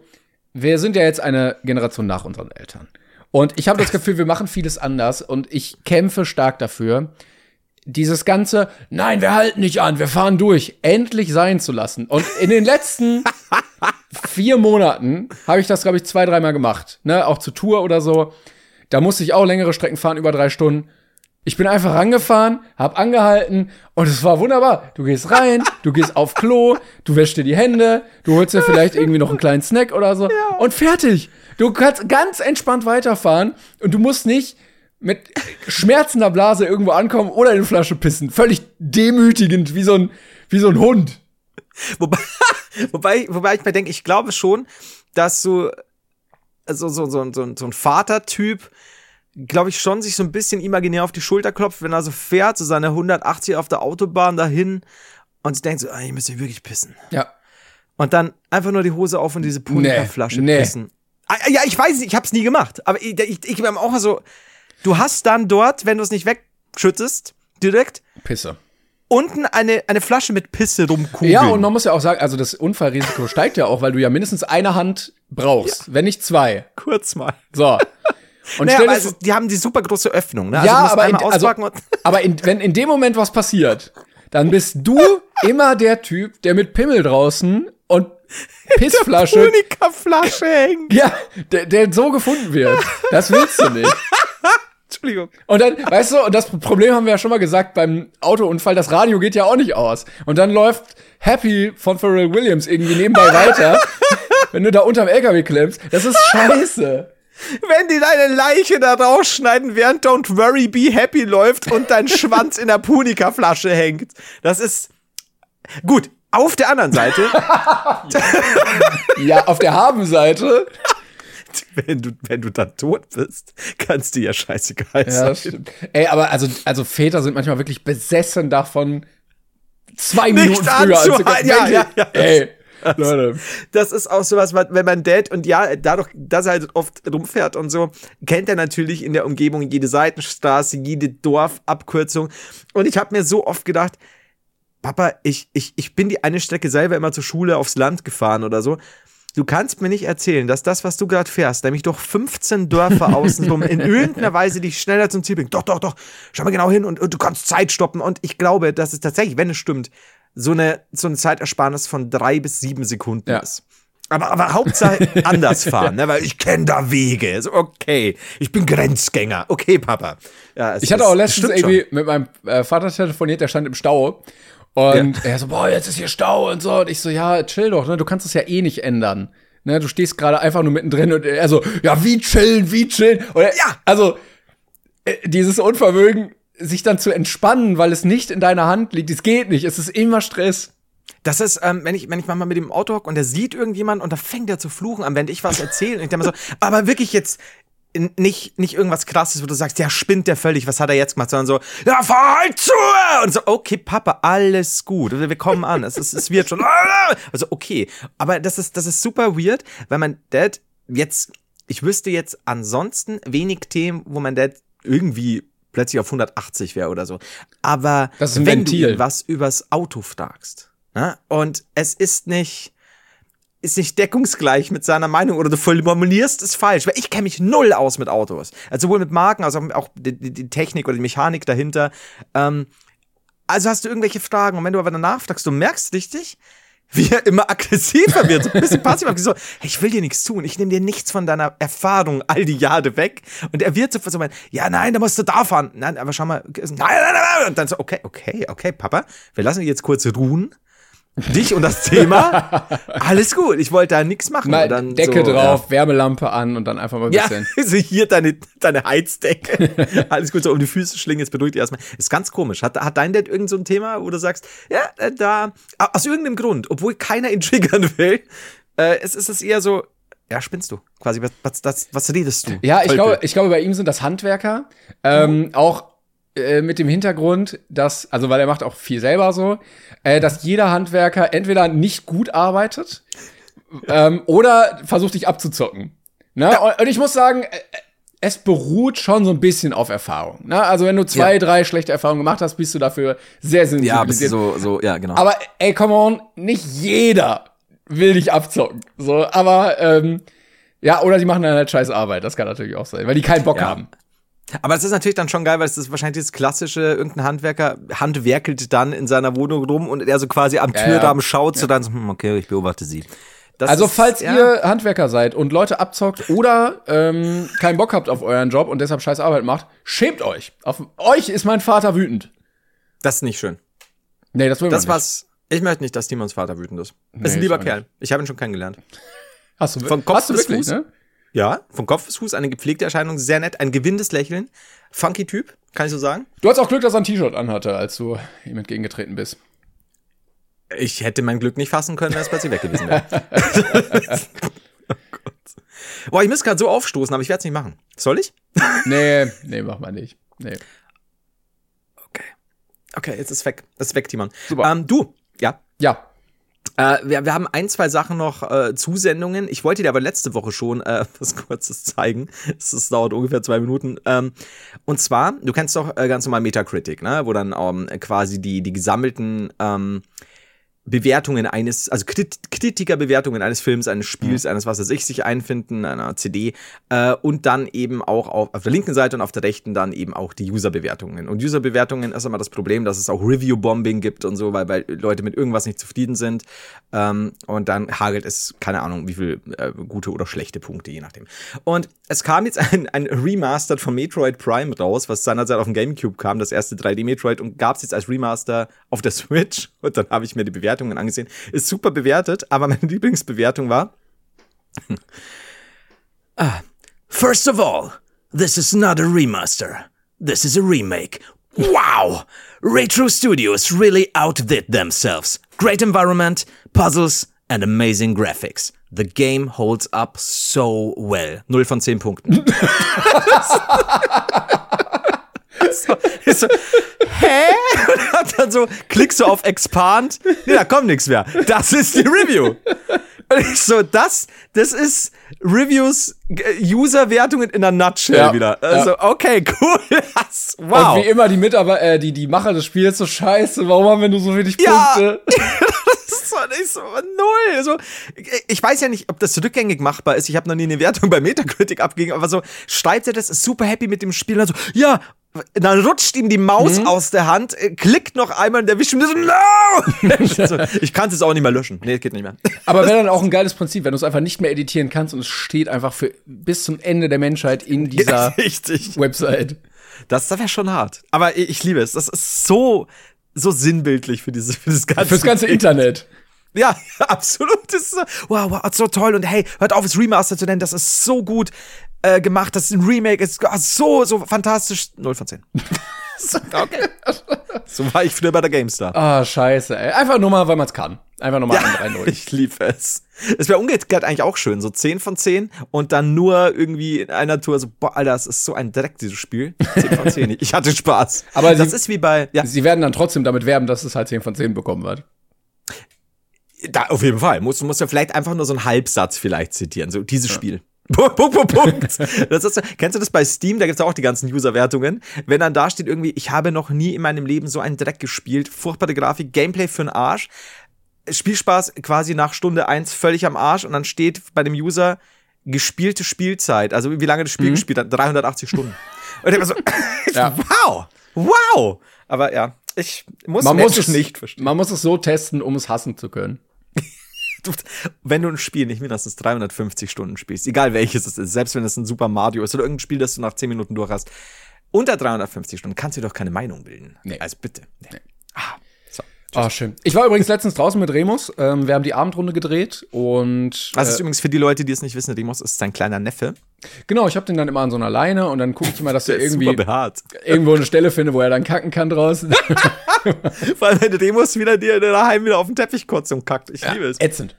wir sind ja jetzt eine Generation nach unseren Eltern. Und ich habe das Gefühl, wir machen vieles anders und ich kämpfe stark dafür, dieses ganze, nein, wir halten nicht an, wir fahren durch, endlich sein zu lassen. Und in den letzten vier Monaten habe ich das, glaube ich, zwei, dreimal gemacht. Ne? Auch zur Tour oder so. Da musste ich auch längere Strecken fahren, über drei Stunden. Ich bin einfach rangefahren, hab angehalten und es war wunderbar. Du gehst rein, du gehst auf Klo, du wäschst dir die Hände, du holst dir vielleicht irgendwie noch einen kleinen Snack oder so und fertig. Du kannst ganz entspannt weiterfahren und du musst nicht mit schmerzender Blase irgendwo ankommen oder in eine Flasche pissen. Völlig demütigend, wie so ein, wie so ein Hund. wobei, wobei, wobei ich mir denke, ich glaube schon, dass so, also so, so, so, so ein Vatertyp, glaube ich, schon sich so ein bisschen imaginär auf die Schulter klopft, wenn er so fährt, so seine 180 auf der Autobahn dahin und sich denkt so, ah, ich müsste wirklich pissen. Ja. Und dann einfach nur die Hose auf und diese Punika-Flasche Nee, nee. pissen. Ah, Ja, ich weiß nicht, ich hab's nie gemacht. Aber ich, ich, ich bin auch so, du hast dann dort, wenn du es nicht wegschüttest, direkt Pisse. unten eine, eine Flasche mit Pisse rumkugeln. Ja, und man muss ja auch sagen, also das Unfallrisiko steigt ja auch, weil du ja mindestens eine Hand brauchst, wenn nicht zwei. kurz mal. So. Und Naja, stell es, die haben die super große Öffnung, ne? ja, du musst aber, in, also, aber in, wenn in dem Moment was passiert, dann bist du immer der Typ, der mit Pimmel draußen und Pissflasche. Punika-Flasche hängt. Ja, der, der so gefunden wird. Das willst du nicht. Entschuldigung. Und dann, weißt du, und das Problem haben wir ja schon mal gesagt beim Autounfall, das Radio geht ja auch nicht aus. Und dann läuft Happy von Pharrell Williams irgendwie nebenbei weiter, wenn du da unterm LKW klemmst. Das ist scheiße. Wenn die deine Leiche da rausschneiden, während Don't Worry Be Happy läuft und dein Schwanz in der Punika-Flasche hängt. Das ist gut. Auf der anderen Seite, Ja, auf der Habenseite. wenn du, wenn du dann tot bist, kannst du ja scheißegal Ja, sein. das stimmt. Ey, aber also, also Väter sind manchmal wirklich besessen davon, zwei Minuten früher anzuhalten. Ja, ja, ja. Ey, Leute. Das ist auch sowas, wenn man Dad und ja, dadurch, dass er halt oft rumfährt und so, kennt er natürlich in der Umgebung jede Seitenstraße, jede Dorfabkürzung. Und ich habe mir so oft gedacht, Papa, ich, ich, ich bin die eine Strecke selber immer zur Schule aufs Land gefahren oder so. Du kannst mir nicht erzählen, dass das, was du gerade fährst, nämlich durch 15 Dörfer außenrum, in irgendeiner Weise dich schneller zum Ziel bringt. Doch, doch, doch, schau mal genau hin und, und du kannst Zeit stoppen. Und ich glaube, dass es tatsächlich, wenn es stimmt, so eine, so eine Zeitersparnis von drei bis sieben Sekunden Ja. ist. Aber, aber Hauptsache anders fahren, ne? weil ich kenne da Wege. So, okay, ich bin Grenzgänger. Okay, Papa. Ja, es Ich hatte ist- auch letztens stimmt schon. irgendwie mit meinem äh, Vater telefoniert, der stand im Stau. Und er so, boah, jetzt ist hier Stau und so. Und ich so, ja, chill doch, ne? Du kannst es ja eh nicht ändern. Ne? Du stehst gerade einfach nur mittendrin und er so, ja, wie chillen, wie chillen. Und er, Ja. Also, äh, dieses Unvermögen, sich dann zu entspannen, weil es nicht in deiner Hand liegt, es geht nicht. Es ist immer Stress. Das ist, ähm, wenn ich, wenn ich manchmal mit dem Auto hocke und der sieht irgendjemand und da fängt er zu fluchen an, wenn ich was erzähle. Und ich denke mir so, aber wirklich jetzt nicht, nicht irgendwas krasses, wo du sagst, der spinnt der völlig, was hat er jetzt gemacht, sondern so, ja, fahr halt zu! Und so, okay, Papa, alles gut. Wir kommen an. Es, ist, es wird schon. Also, okay. Aber das ist, das ist super weird, weil mein Dad jetzt, ich wüsste jetzt ansonsten wenig Themen, wo mein Dad irgendwie plötzlich auf 180 wäre oder so. Aber wenn du was übers Auto fragst, ne? und es ist nicht, ist nicht deckungsgleich mit seiner Meinung oder du formulierst es falsch, weil ich kenne mich null aus mit Autos. Also sowohl mit Marken, als auch, auch die, die, die Technik oder die Mechanik dahinter. Ähm, also hast du irgendwelche Fragen und wenn du aber danach fragst, du merkst richtig, wie er immer aggressiver wird, so ein bisschen passiv, so, hey, ich will dir nichts tun, ich nehme dir nichts von deiner Erfahrung all die Jahre weg. Und er wird so so meinen, ja, nein, da musst du da fahren. Nein, aber schau mal, nein, nein, nein, nein. Und dann so, okay, okay, okay, Papa, wir lassen dich jetzt kurz ruhen. Dich und das Thema. Alles gut, ich wollte da nichts machen. Mal dann Decke so, drauf, Wärmelampe an und dann einfach mal ein Ja, bisschen. ja so hier deine, deine Heizdecke. Alles gut, so um die Füße schlingen, jetzt beruhigt ihr erstmal. Ist ganz komisch. Hat, hat dein Dad irgend so ein Thema, wo du sagst, ja, äh, da, aus irgendeinem Grund, obwohl keiner ihn triggern will, äh, es ist es eher so, ja, spinnst du. Quasi, was, was, das, was redest du? Ja, ich glaube, ich glaube, bei ihm sind das Handwerker. Ähm, auch äh, mit dem Hintergrund, dass, also weil er macht auch viel selber so, äh, dass jeder Handwerker entweder nicht gut arbeitet ähm, oder versucht dich abzuzocken. Ne? Und, und ich muss sagen, äh, es beruht schon so ein bisschen auf Erfahrung. Ne? Also wenn du zwei, Ja. drei schlechte Erfahrungen gemacht hast, bist du dafür sehr Ja, bist sensibilisiert. so, so, ja, genau. Aber ey, come on, nicht jeder will dich abzocken. So, aber ähm, ja, oder die machen dann halt scheiß Arbeit. Das kann natürlich auch sein, weil die keinen Bock Ja. haben. Aber das ist natürlich dann schon geil, weil es ist wahrscheinlich das klassische, irgendein Handwerker handwerkelt dann in seiner Wohnung rum und er so quasi am Ja, Türrahmen ja. schaut, so dann so, hm, okay, ich beobachte sie. Das Also ist- falls ja. ihr Handwerker seid und Leute abzockt oder ähm, keinen Bock habt auf euren Job und deshalb scheiß Arbeit macht, schämt euch. Auf euch ist mein Vater wütend. Das ist nicht schön. Nee, das will man Das nicht. was. Ich möchte nicht, dass Timons Vater wütend ist. Nee, ist ein lieber Kerl. Ich habe ihn schon kennengelernt. Hast du, Von Kopf hast du bis wirklich, Fuß? ne? Ja, von Kopf bis Fuß eine gepflegte Erscheinung, sehr nett, ein gewinnendes Lächeln. Funky Typ, kann ich so sagen. Du hast auch Glück, dass er ein T-Shirt anhatte, als du ihm entgegengetreten bist. Ich hätte mein Glück nicht fassen können, wenn es plötzlich weg gewesen wäre. oh Gott. Boah, ich muss gerade so aufstoßen, aber ich werde es nicht machen. Soll ich? Nee, nee, mach mal nicht. Nee. Okay. Okay, jetzt ist weg. Es ist weg, Timon. Super. Ähm, du, ja. Ja, Äh, wir, wir haben ein, zwei Sachen noch, äh, Zusendungen. Ich wollte dir aber letzte Woche schon äh, was Kurzes zeigen. Es dauert ungefähr zwei Minuten. Ähm, und zwar, du kennst doch äh, ganz normal Metacritic, ne? wo dann ähm, quasi die, die gesammelten ähm, Bewertungen eines, also Krit Kritikerbewertungen eines Films, eines Spiels, mhm. eines was weiß ich, sich einfinden, einer CD äh, und dann eben auch auf, auf der linken Seite und auf der rechten dann eben auch die User-Bewertungen. Und User-Bewertungen ist immer das Problem, dass es auch Review-Bombing gibt und so, weil, weil Leute mit irgendwas nicht zufrieden sind ähm, und dann hagelt es, keine Ahnung, wie viel äh, gute oder schlechte Punkte, je nachdem. Und es kam jetzt ein, ein Remastered von Metroid Prime raus, was seinerzeit auf dem Gamecube kam, das erste 3D-Metroid und gab es jetzt als Remaster auf der Switch und dann habe ich mir die Bewertung Bewertungen angesehen. Ist super bewertet, aber meine Lieblingsbewertung war. ah, first of all, this is not a remaster. This is a remake. Wow! Retro Studios really outdid themselves. Great environment, puzzles, and amazing graphics. The game holds up so well. 0 von 10 Punkten. so, so, hä? Und hat dann so, klickst du auf Expand, nee, da kommt nichts mehr. Das ist die Review. Und ich so, das, das ist Reviews, äh, User-Wertungen in der Nutshell ja, wieder. Also, ja. okay, cool. Das, wow. Und wie immer die Mitarbeiter, äh, die, die Macher des Spiels so scheiße, warum haben wir nur so wenig Punkte? Ja. das war nicht so null. Also, ich weiß ja nicht, ob das rückgängig machbar ist. Ich habe noch nie eine Wertung bei Metacritic abgegeben, aber so schreibt er das, ist super happy mit dem Spiel. Also, ja, dann rutscht ihm die Maus mhm. aus der Hand, äh, klickt noch einmal und erwischt ihn so, no! ich kann es jetzt auch nicht mehr löschen. Nee, geht nicht mehr. Aber wäre dann auch ein geiles Prinzip, wenn du es einfach nicht mehr editieren kannst und es steht einfach für bis zum Ende der Menschheit in dieser Richtig. Website. Das, das wäre schon hart. Aber ich, ich, liebe es. Das ist so, so sinnbildlich für, dieses, für das ganze, Fürs ganze Internet. Ja, absolut. Das ist so, wow, wow, so toll. Und hey, hört auf, es Remaster zu nennen. Das ist so gut äh, gemacht. Das ist ein Remake. Ist so, so fantastisch. 0 von 10. okay. So war ich früher bei der GameStar. Ah, oh, scheiße, ey. Einfach nur mal, weil man es kann. Einfach nur mal ja, 3 0 Ich liebe es. Es wäre umgekehrt eigentlich auch schön. So 10 von 10 und dann nur irgendwie in einer Tour so, boah, Alter, das ist so ein Dreck, dieses Spiel. 10 von 10. Ich hatte Spaß. Aber das sie, ist wie bei. Ja. Sie werden dann trotzdem damit werben, dass es halt 10 von 10 bekommen wird. Da, auf jeden Fall. Muss, muss ja vielleicht einfach nur so einen Halbsatz vielleicht zitieren. So, dieses ja. Spiel. Punkt, Punkt. Das ist, kennst du das bei Steam? Da gibt's auch die ganzen User-Wertungen. Wenn dann da steht irgendwie, ich habe noch nie in meinem Leben so einen Dreck gespielt, furchtbare Grafik, Gameplay für den Arsch, Spielspaß quasi nach Stunde eins völlig am Arsch und dann steht bei dem User gespielte Spielzeit, also wie lange das Spiel mhm. gespielt hat, 380 Stunden. Und ich war so, ja. wow, wow. Aber ja, ich muss, man muss es nicht verstehen. Man muss es so testen, um es hassen zu können wenn du ein Spiel nicht mindestens 350 Stunden spielst, egal welches es ist, selbst wenn es ein Super Mario ist oder irgendein Spiel, das du nach 10 Minuten durch hast, unter 350 Stunden kannst du doch keine Meinung bilden. Nee. Also bitte. Nee. Ah. Ah, oh, schön. Ich war übrigens letztens draußen mit Remus. Ähm, wir haben die Abendrunde gedreht und. Was ist äh, übrigens für die Leute, die es nicht wissen, Remus ist sein kleiner Neffe. Genau, ich habe den dann immer an so einer Leine und dann gucke ich immer, dass er irgendwie irgendwo eine Stelle finde, wo er dann kacken kann draußen. Vor allem, wenn Remus wieder dir daheim wieder auf den Teppich kotzt und kackt. Ich ja, liebe es. Ätzend.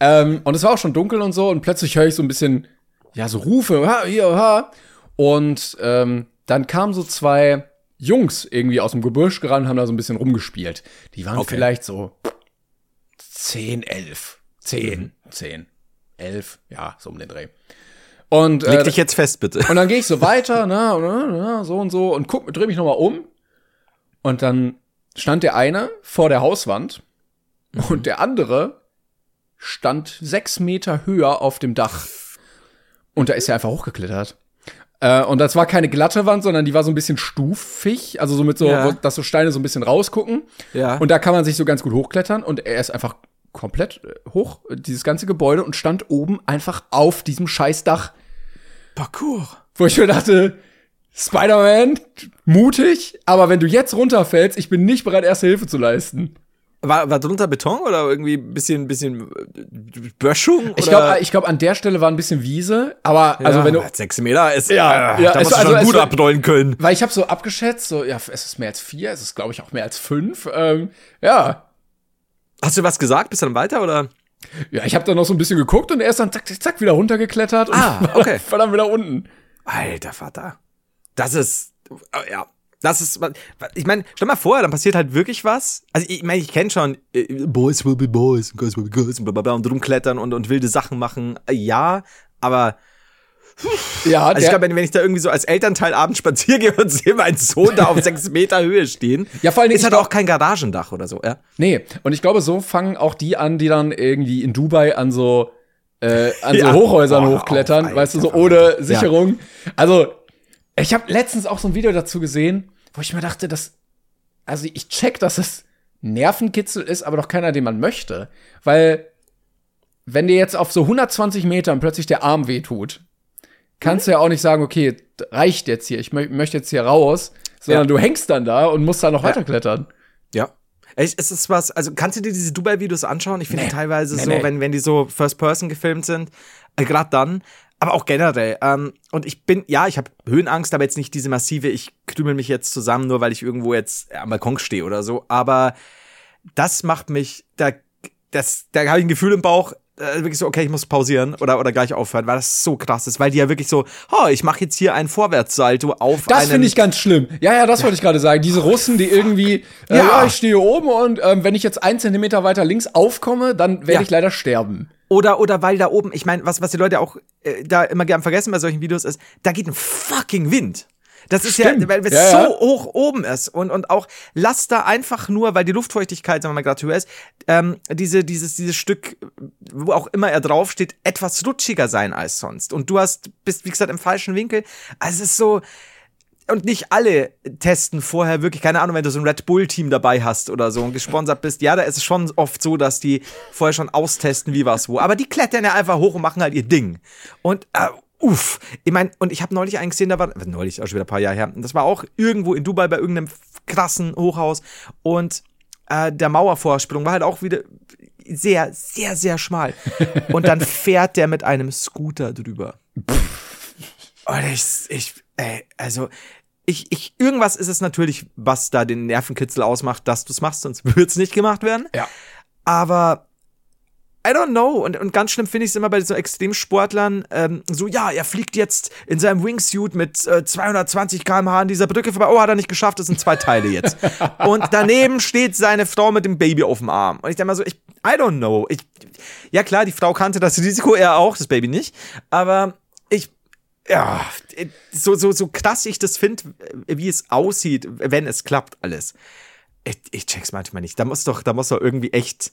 Ähm, und es war auch schon dunkel und so und plötzlich höre ich so ein bisschen, ja, so Rufe, ha, hier, ha. Und ähm, dann kamen so zwei Jungs irgendwie aus dem Gebüsch gerannt, haben da so ein bisschen rumgespielt. Die waren okay. vielleicht so 10, 11. 10, 10, 11, ja, so um den Dreh. Und, Leg äh, dich jetzt fest, bitte. Und dann gehe ich so weiter, na, na, na, so und so, und guck, dreh mich nochmal um. Und dann stand der eine vor der Hauswand mhm. und der andere stand sechs Meter höher auf dem Dach. Und da ist er einfach hochgeklettert. Äh, und das war keine glatte Wand, sondern die war so ein bisschen stufig, also so mit so, ja. dass so Steine so ein bisschen rausgucken. Ja. Und da kann man sich so ganz gut hochklettern und er ist einfach komplett äh, hoch, dieses ganze Gebäude und stand oben einfach auf diesem Scheißdach. Parcours. Wo ich mir dachte, Spider-Man, mutig, aber wenn du jetzt runterfällst, ich bin nicht bereit, erste Hilfe zu leisten. War, war drunter Beton oder irgendwie ein bisschen, bisschen äh, Böschung? Ich glaube, ich glaub, an der Stelle war ein bisschen Wiese, aber ja, also wenn du. Sechs Meter ist, ja, äh, ja da musst also, du schon gut abrollen können. Weil ich habe so abgeschätzt, so, ja, es ist mehr als vier, es ist, glaube ich, auch mehr als fünf. Ähm, ja. Hast du was gesagt? Bist du dann weiter oder? Ja, ich habe dann noch so ein bisschen geguckt und er ist dann zack, zack, zack wieder runtergeklettert ah, und okay. war dann wieder unten. Alter Vater. Das ist, ja, das ist, ich meine, stell mal vor, dann passiert halt wirklich was. Also ich meine, ich kenne schon äh, Boys will be Boys, Girls will be Girls und blablabla und rumklettern und, und wilde Sachen machen. Äh, ja, aber Ja, Also ich glaube, wenn, ich da irgendwie so als Elternteil abends spazieren gehe und sehe meinen Sohn da auf sechs Meter Höhe stehen, Ja, vor allen Dingen, ist halt auch kein Garagendach oder so, ja? Nee, und ich glaube, so fangen auch die an, die dann irgendwie in Dubai an so, äh, an Ja. so Hochhäusern hör hochklettern, auf, weißt du, so ohne. Sicherung. Also, ich habe letztens auch so ein Video dazu gesehen, wo ich mir dachte, dass, also ich check, dass es Nervenkitzel ist, aber doch keiner, den man möchte. Weil, wenn dir jetzt auf so 120 Metern plötzlich der Arm wehtut, kannst du ja auch nicht sagen, okay, reicht jetzt hier, ich mö möchte jetzt hier raus, sondern Ja. du hängst dann da und musst da noch weiterklettern. Ja. Es es ist was, also kannst du dir diese Dubai-Videos anschauen? Ich finde Nee. teilweise Nee, so, nee. Wenn, wenn die so First Person gefilmt sind, äh, gerade dann, aber auch generell. Ähm, und ich bin, ja, ich habe Höhenangst, aber jetzt nicht diese massive, ich krümel mich jetzt zusammen, nur weil ich irgendwo jetzt am Balkon stehe oder so. Aber das macht mich, da, da habe ich ein Gefühl im Bauch, äh, wirklich so, okay, ich muss pausieren oder, oder gleich aufhören, weil das so krass ist, weil die ja wirklich so, oh, ich mache jetzt hier ein Vorwärtssalto auf Das einen- finde ich ganz schlimm. Ja, ja, das wollte ich gerade sagen. Diese Russen, die irgendwie, äh, Ja. ja. ich stehe oben und ähm, wenn ich jetzt einen Zentimeter weiter links aufkomme, dann werde Ja. ich leider sterben. Oder, oder weil da oben, ich meine, was, was die Leute auch äh, da immer gern vergessen bei solchen Videos ist, da geht ein fucking Wind. Das ist Stimmt. ja, weil es Ja, so ja. hoch oben ist und, und auch lass da einfach nur, weil die Luftfeuchtigkeit, sagen wir mal gerade höher ist, ähm, diese, dieses, dieses Stück, wo auch immer er draufsteht, etwas rutschiger sein als sonst. Und du hast, bist, wie gesagt, im falschen Winkel. Also es ist so, und nicht alle testen vorher wirklich, keine Ahnung, wenn du so ein Red Bull-Team dabei hast oder so und gesponsert bist. Ja, da ist es schon oft so, dass die vorher schon austesten, wie was wo. Aber die klettern ja einfach hoch und machen halt ihr Ding. Und, äh, uff. Ich meine, und ich habe neulich einen gesehen, da war, neulich, auch schon wieder ein paar Jahre her, das war auch irgendwo in Dubai bei irgendeinem krassen Hochhaus. Und äh, der Mauervorsprung war halt auch wieder sehr, sehr, sehr schmal. Und dann fährt der mit einem Scooter drüber. Und ich, ich, ey, also, ich, ich, irgendwas ist es natürlich, was da den Nervenkitzel ausmacht, dass du es machst, sonst würde es nicht gemacht werden. Ja. Aber I don't know. Und, und ganz schlimm finde ich es immer bei so Extremsportlern, ähm, so, ja, er fliegt jetzt in seinem Wingsuit mit äh, 220 km/h an dieser Brücke vorbei. Oh, hat er nicht geschafft, das sind zwei Teile jetzt. und daneben steht seine Frau mit dem Baby auf dem Arm. Und ich denke mal so, ich, I don't know. Ich, ja, klar, die Frau kannte das Risiko, er auch, das Baby nicht. Aber ich, ja, so, so, so krass ich das finde, wie es aussieht, wenn es klappt, alles. Ich, ich check's manchmal nicht. Da muss doch, da muss doch irgendwie echt,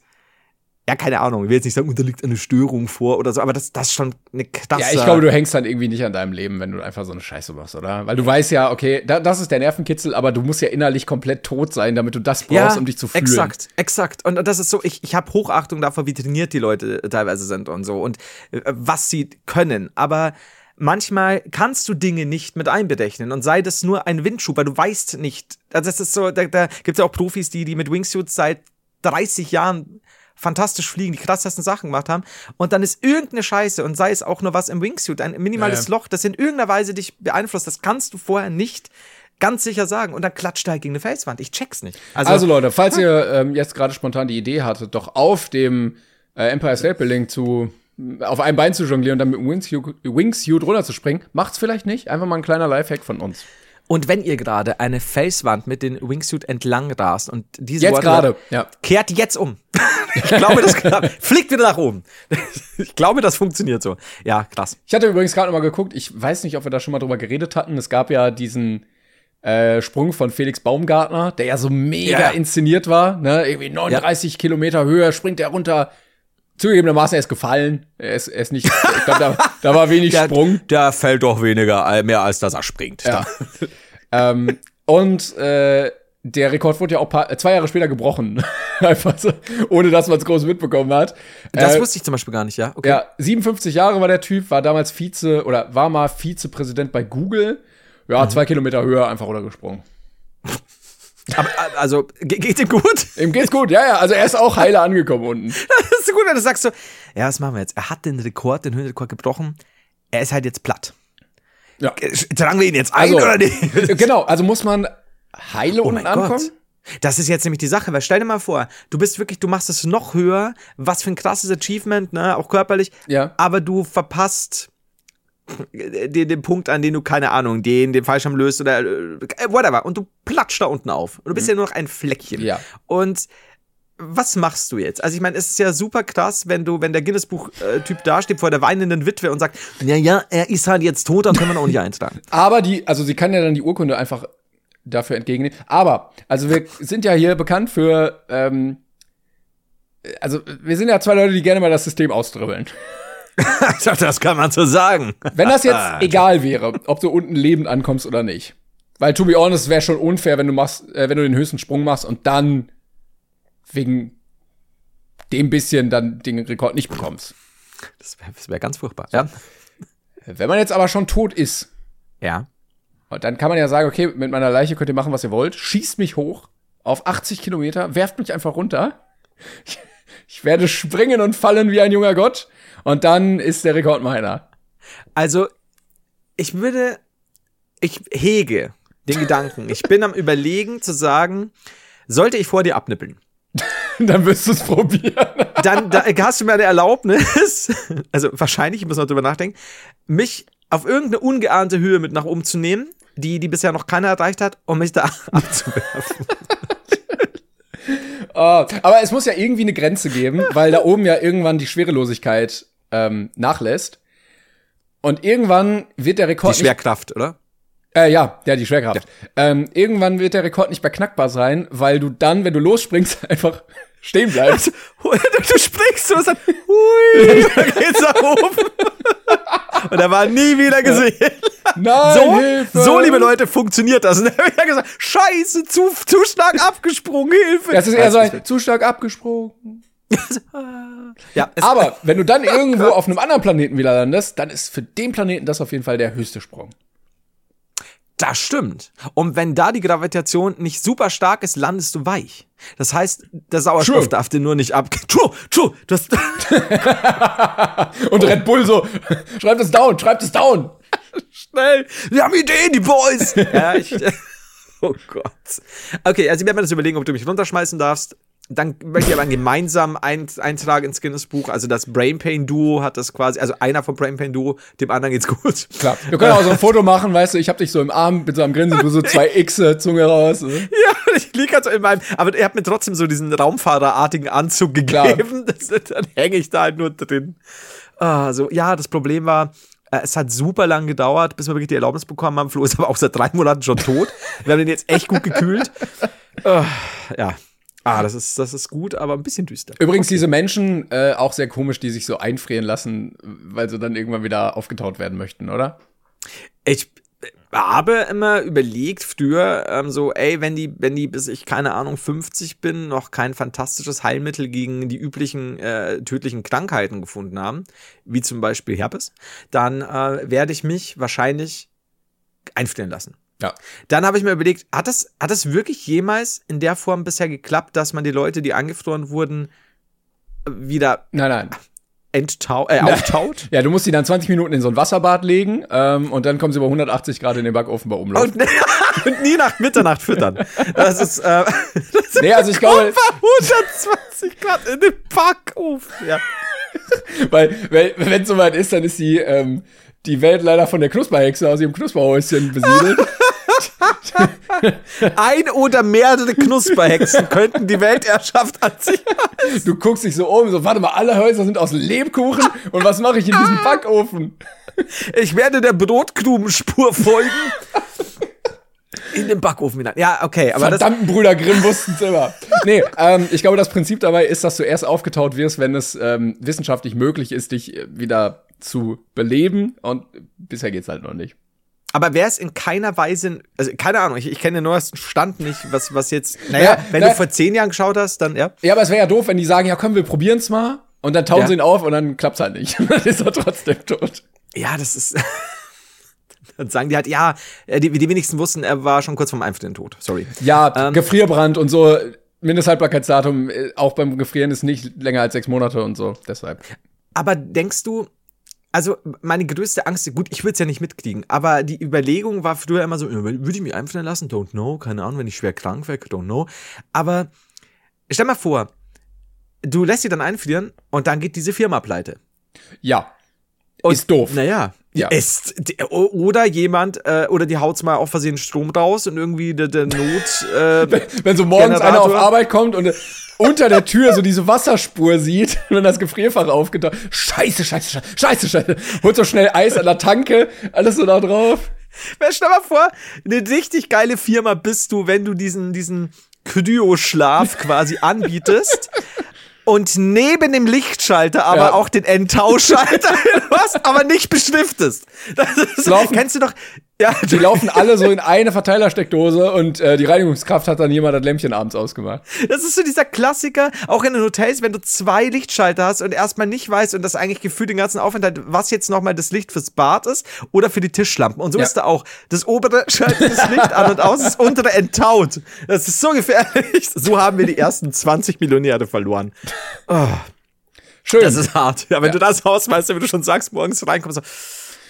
ja, keine Ahnung, ich will jetzt nicht sagen, und da liegt eine Störung vor oder so, aber das, das ist schon eine krasse. Ja, ich glaube, du hängst dann irgendwie nicht an deinem Leben, wenn du einfach so eine Scheiße machst, oder? Weil du weißt ja, okay, da, das ist der Nervenkitzel, aber du musst ja innerlich komplett tot sein, damit du das brauchst, um dich zu fühlen. Exakt, exakt. Und, und das ist so, ich, ich habe Hochachtung davor, wie trainiert die Leute teilweise sind und so und äh, was sie können. Aber manchmal kannst du Dinge nicht mit einberechnen und sei das nur ein Windschub, weil du weißt nicht. Also das ist so, da, da gibt es ja auch Profis, die, die mit Wingsuits seit 30 Jahren fantastisch fliegen, die krassesten Sachen gemacht haben und dann ist irgendeine Scheiße und sei es auch nur was im Wingsuit, ein minimales Ja, ja. Loch, das in irgendeiner Weise dich beeinflusst, das kannst du vorher nicht ganz sicher sagen und dann klatscht er halt gegen eine Felswand. Ich check's nicht. Also, Leute, falls ihr ähm, jetzt gerade spontan die Idee hattet, doch auf dem äh, Empire State Building zu auf einem Bein zu jonglieren und dann mit dem Wingsuit, Wingsuit runterzuspringen, macht's vielleicht nicht. Einfach mal ein kleiner Lifehack von uns. Und wenn ihr gerade eine Felswand mit dem Wingsuit entlang rast und diese Jetzt gerade, ja. kehrt jetzt um. ich glaube, das fliegt wieder nach oben. ich glaube, das funktioniert so. Ja, krass. Ich hatte übrigens gerade noch mal geguckt, ich weiß nicht, ob wir da schon mal drüber geredet hatten. Es gab ja diesen äh, Sprung von Felix Baumgartner, der ja so mega Ja. inszeniert war. Ne? Irgendwie 39 Kilometer Höhe, springt er runter. Zugegebenermaßen, er ist gefallen. Er ist, er ist nicht, ich glaube, da, da war wenig Sprung. der fällt doch weniger, mehr als dass er springt. Ja. Ähm, und äh, der Rekord wurde ja auch paar, zwei Jahre später gebrochen. Einfach so, ohne dass man es groß mitbekommen hat. Das Äh, wusste ich zum Beispiel gar nicht, ja. Okay. Ja, 57 Jahre war der Typ, war damals Vize oder war mal Vizepräsident bei Google. Ja, zwei Kilometer höher einfach runtergesprungen. Aber, äh, also, ge geht ihm gut? Ihm geht's gut, ja, ja. Also er ist auch heile angekommen unten. das ist so gut, wenn du sagst so, ja, was machen wir jetzt? Er hat den Rekord, den Höhenrekord gebrochen. Er ist halt jetzt platt. Ja. Tragen wir ihn jetzt ein Also, oder nicht? genau, also muss man heile Oh unten ankommen. Gott. Das ist jetzt nämlich die Sache, weil stell dir mal vor, du bist wirklich, du machst es noch höher, was für ein krasses Achievement, ne, auch körperlich, Ja. aber du verpasst den, den Punkt, an den du, keine Ahnung, den, den Fallschirm löst oder äh, whatever und du platscht da unten auf und du bist ja nur noch ein Fleckchen. Mhm. Ja. Und was machst du jetzt? Also ich meine, es ist ja super krass, wenn du, wenn der Guinness-Buch-Typ dasteht vor der weinenden Witwe und sagt, ja, ja, er ist halt jetzt tot, dann können wir auch nicht eintragen. Aber die, also sie kann ja dann die Urkunde einfach dafür entgegennehmen. Aber, also wir sind ja hier bekannt für, ähm, also wir sind ja zwei Leute, die gerne mal das System austribbeln. das kann man so sagen. Wenn das jetzt egal wäre, ob du unten lebend ankommst oder nicht. Weil, to be honest, wäre schon unfair, wenn du machst, äh, wenn du den höchsten Sprung machst und dann wegen dem bisschen dann den Rekord nicht bekommst. Das wäre wär ganz furchtbar. Ja. Wenn man jetzt aber schon tot ist, Ja. und dann kann man ja sagen, okay, mit meiner Leiche könnt ihr machen, was ihr wollt, schießt mich hoch auf 80 Kilometer, werft mich einfach runter. Ich, ich werde springen und fallen wie ein junger Gott. Und dann ist der Rekord meiner. Also, ich würde, ich hege den Gedanken. Ich bin am überlegen zu sagen, sollte ich vor dir abnippeln? dann wirst du es probieren. Dann da, hast du mir eine Erlaubnis, also wahrscheinlich, ich muss noch drüber nachdenken, mich auf irgendeine ungeahnte Höhe mit nach oben zu nehmen, die, die bisher noch keiner erreicht hat, um mich da abzuwerfen. Oh, aber es muss ja irgendwie eine Grenze geben, weil da oben ja irgendwann die Schwerelosigkeit ähm, nachlässt. Und irgendwann wird der Rekord. Die Schwerkraft, oder? Äh, ja, ja, die Schwerkraft. Ähm, irgendwann wird der Rekord nicht mehr knackbar sein, weil du dann, wenn du losspringst, einfach stehen bleibst. du springst so und sagst, hui, da geht's nach oben. Und er war nie wieder gesehen. Nein, So, Hilfe! so, liebe Leute, funktioniert das. Und dann habe ich gesagt, scheiße, zu, zu stark abgesprungen, Hilfe. Das ist eher so ein zu stark abgesprungen. ja, Aber wenn du dann irgendwo auf einem anderen Planeten wieder landest, dann ist für den Planeten das auf jeden Fall der höchste Sprung. Das stimmt. Und wenn da die Gravitation nicht super stark ist, landest du weich. Das heißt, der Sauerstoff True. darf dir nur nicht ab. True, true. Du hast Und Red Bull so, schreibt es down, schreibt es down. schnell. Wir haben Ideen, die Boys. ja, ich, oh Gott. Okay, also ich werde mir das überlegen, ob du mich runterschmeißen darfst. Dann möchte ich aber einen gemeinsamen Ein Eintrag ins Guinness-Buch. Also das Brain Pain Duo hat das quasi, also einer vom Brain Pain Duo, dem anderen geht's gut. Klar. Wir können auch so ein Foto machen, weißt du, ich hab dich so im Arm mit so einem Grinsen, du so zwei X Zunge raus. Ne? Ja, ich liege halt so in meinem, aber er hat mir trotzdem so diesen Raumfahrerartigen Anzug gegeben. Das, dann hänge ich da halt nur drin. Ah, so, ja, das Problem war, äh, es hat super lang gedauert, bis wir wirklich die Erlaubnis bekommen haben. Flo ist aber auch seit drei Monaten schon tot. Wir haben den jetzt echt gut gekühlt. Ah, ja. Ah, das ist, das ist gut, aber ein bisschen düster. Übrigens, diese Menschen, äh, auch sehr komisch, die sich so einfrieren lassen, weil sie dann irgendwann wieder aufgetaut werden möchten, oder? Ich habe immer überlegt früher, ähm, so, ey, wenn die, wenn die bis ich, keine Ahnung, 50 bin, noch kein fantastisches Heilmittel gegen die üblichen äh, tödlichen Krankheiten gefunden haben, wie zum Beispiel Herpes, dann äh, werde ich mich wahrscheinlich einfrieren lassen. Ja. Dann habe ich mir überlegt, hat das, hat das wirklich jemals in der Form bisher geklappt, dass man die Leute, die angefroren wurden, wieder Nein, nein. enttau äh, auftaut? Ja, du musst die dann 20 Minuten in so ein Wasserbad legen ähm, und dann kommen sie über 180 Grad in den Backofen bei Umlauf. Und, und nie nach Mitternacht füttern. Das ist, äh, das Nee, also ich glaube- Über 120 Grad in den Backofen. Ja. Weil, weil wenn es soweit ist, dann ist die, ähm, die Welt leider von der Knusperhexe aus ihrem Knusperhäuschen besiedelt. Ein oder mehrere Knusperhexen könnten die Weltherrschaft an sich. Du guckst dich so um, so, warte mal, alle Häuser sind aus Lebkuchen und was mache ich in diesem Backofen? Ich werde der Brotkrumenspur folgen. In den Backofen hinein. Ja, okay, aber das, Verdammten Brüder Grimm wussten's immer. Nee, ähm, ich glaube, das Prinzip dabei ist, dass du erst aufgetaut wirst, wenn es ähm, wissenschaftlich möglich ist, dich äh, wieder zu beleben. Und bisher geht's halt noch nicht. Aber wäre es in keiner Weise, also keine Ahnung, ich, ich kenne den neuesten Stand nicht, was, was jetzt, naja, Ja, wenn na- du vor zehn Jahren geschaut hast, dann, ja. Ja, aber es wäre ja doof, wenn die sagen, ja komm, wir probieren's mal. Und dann tauen Ja. sie ihn auf und dann klappt's halt nicht. dann ist er trotzdem tot. Ja, das ist. Dann sagen die halt, ja, äh, die, die wenigsten wussten, er war schon kurz vorm Einfrieren tot. Sorry. Ja, Ähm. Gefrierbrand und so. Mindesthaltbarkeitsdatum auch beim Gefrieren ist nicht länger als sechs Monate und so. Deshalb. Aber denkst du, also meine größte Angst, gut, ich würde es ja nicht mitkriegen, aber die Überlegung war früher immer so, würde ich mich einfrieren lassen? Don't know, keine Ahnung, wenn ich schwer krank wäre, don't know. Aber stell mal vor, du lässt sie dann einfrieren und dann geht diese Firma pleite. Ja. Und, Ist doof. Naja, Ja. Ist, oder jemand, äh, oder die haut's mal auf Versehen Strom raus und irgendwie der, der Not. Äh, Wenn so morgens Generator. einer auf Arbeit kommt und äh, unter der Tür so diese Wasserspur sieht, wenn das Gefrierfach aufgetaucht Scheiße, scheiße, scheiße, scheiße, scheiße. Holt so schnell Eis an der Tanke, alles so da drauf. stell mal vor, eine richtig geile Firma bist du, wenn du diesen, diesen Kryoschlaf quasi anbietest. Und neben dem Lichtschalter aber Ja. auch den Enttauschschalter hast, aber nicht beschriftest. Das ist, Laufen- kennst du doch, ja, Die laufen alle so in eine Verteilersteckdose und äh, die Reinigungskraft hat dann jemand das Lämpchen abends ausgemacht. Das ist so dieser Klassiker, auch in den Hotels, wenn du zwei Lichtschalter hast und erstmal nicht weißt und das eigentlich gefühlt den ganzen Aufenthalt, was jetzt nochmal das Licht fürs Bad ist oder für die Tischlampen. Und so Ja. ist da auch. Das obere schaltet das Licht an und aus, das untere enttaut. Das ist so gefährlich. So haben wir die ersten 20 Millionäre verloren. Schön. Das ist hart. Ja, wenn du das hausmeißt, wenn du schon sagst, morgens reinkommst, so,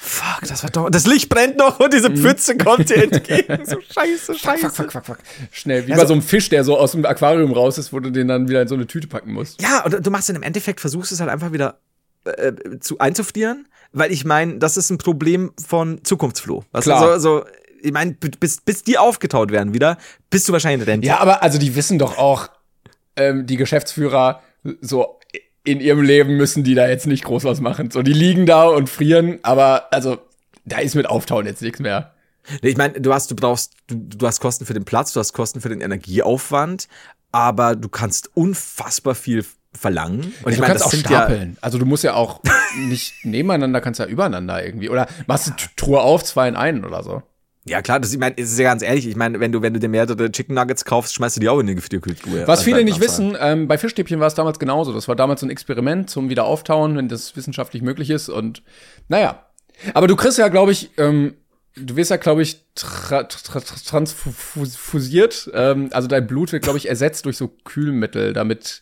fuck, das war doch, das Licht brennt noch und diese Pfütze kommt dir entgegen. So scheiße, scheiße. fuck, fuck, fuck, fuck. Schnell, wie Also- bei so einem Fisch, der so aus dem Aquarium raus ist, wo du den dann wieder in so eine Tüte packen musst. Ja, und du machst dann im Endeffekt, versuchst es halt einfach wieder äh, zu einzufrieren, weil ich meine, das ist ein Problem von Zukunftsfloh. Du, Klar. So, so, ich meine, bis, bis die aufgetaut werden wieder, bist du wahrscheinlich in Rente. Ja, aber also die wissen doch auch, ähm, die Geschäftsführer, so in ihrem Leben müssen die da jetzt nicht groß was machen. So, die liegen da und frieren, aber also da ist mit Auftauen jetzt nichts mehr. Nee, Ich meine, du hast, du brauchst, du, du hast Kosten für den Platz, du hast Kosten für den Energieaufwand, aber du kannst unfassbar viel verlangen. Und ich du meine, kannst das auch sind ja, stapeln. also du musst ja auch nicht nebeneinander, kannst ja übereinander irgendwie. Oder machst du Truhe auf, zwei in einen oder so. Ja klar, das, ich meine, es ist ja ganz ehrlich, ich meine, wenn du, wenn du dir mehrere Chicken Nuggets kaufst, schmeißt du die auch in die Gefrierkühltruhe. Was viele nicht wissen, ähm, bei Fischstäbchen war es damals genauso. Das war damals so ein Experiment zum Wiederauftauen, wenn das wissenschaftlich möglich ist. Und naja. Aber du kriegst ja, glaube ich, ähm, du wirst ja, glaube ich, tra tra transfusiert. Ähm, also dein Blut wird, glaube ich, ersetzt durch so Kühlmittel, damit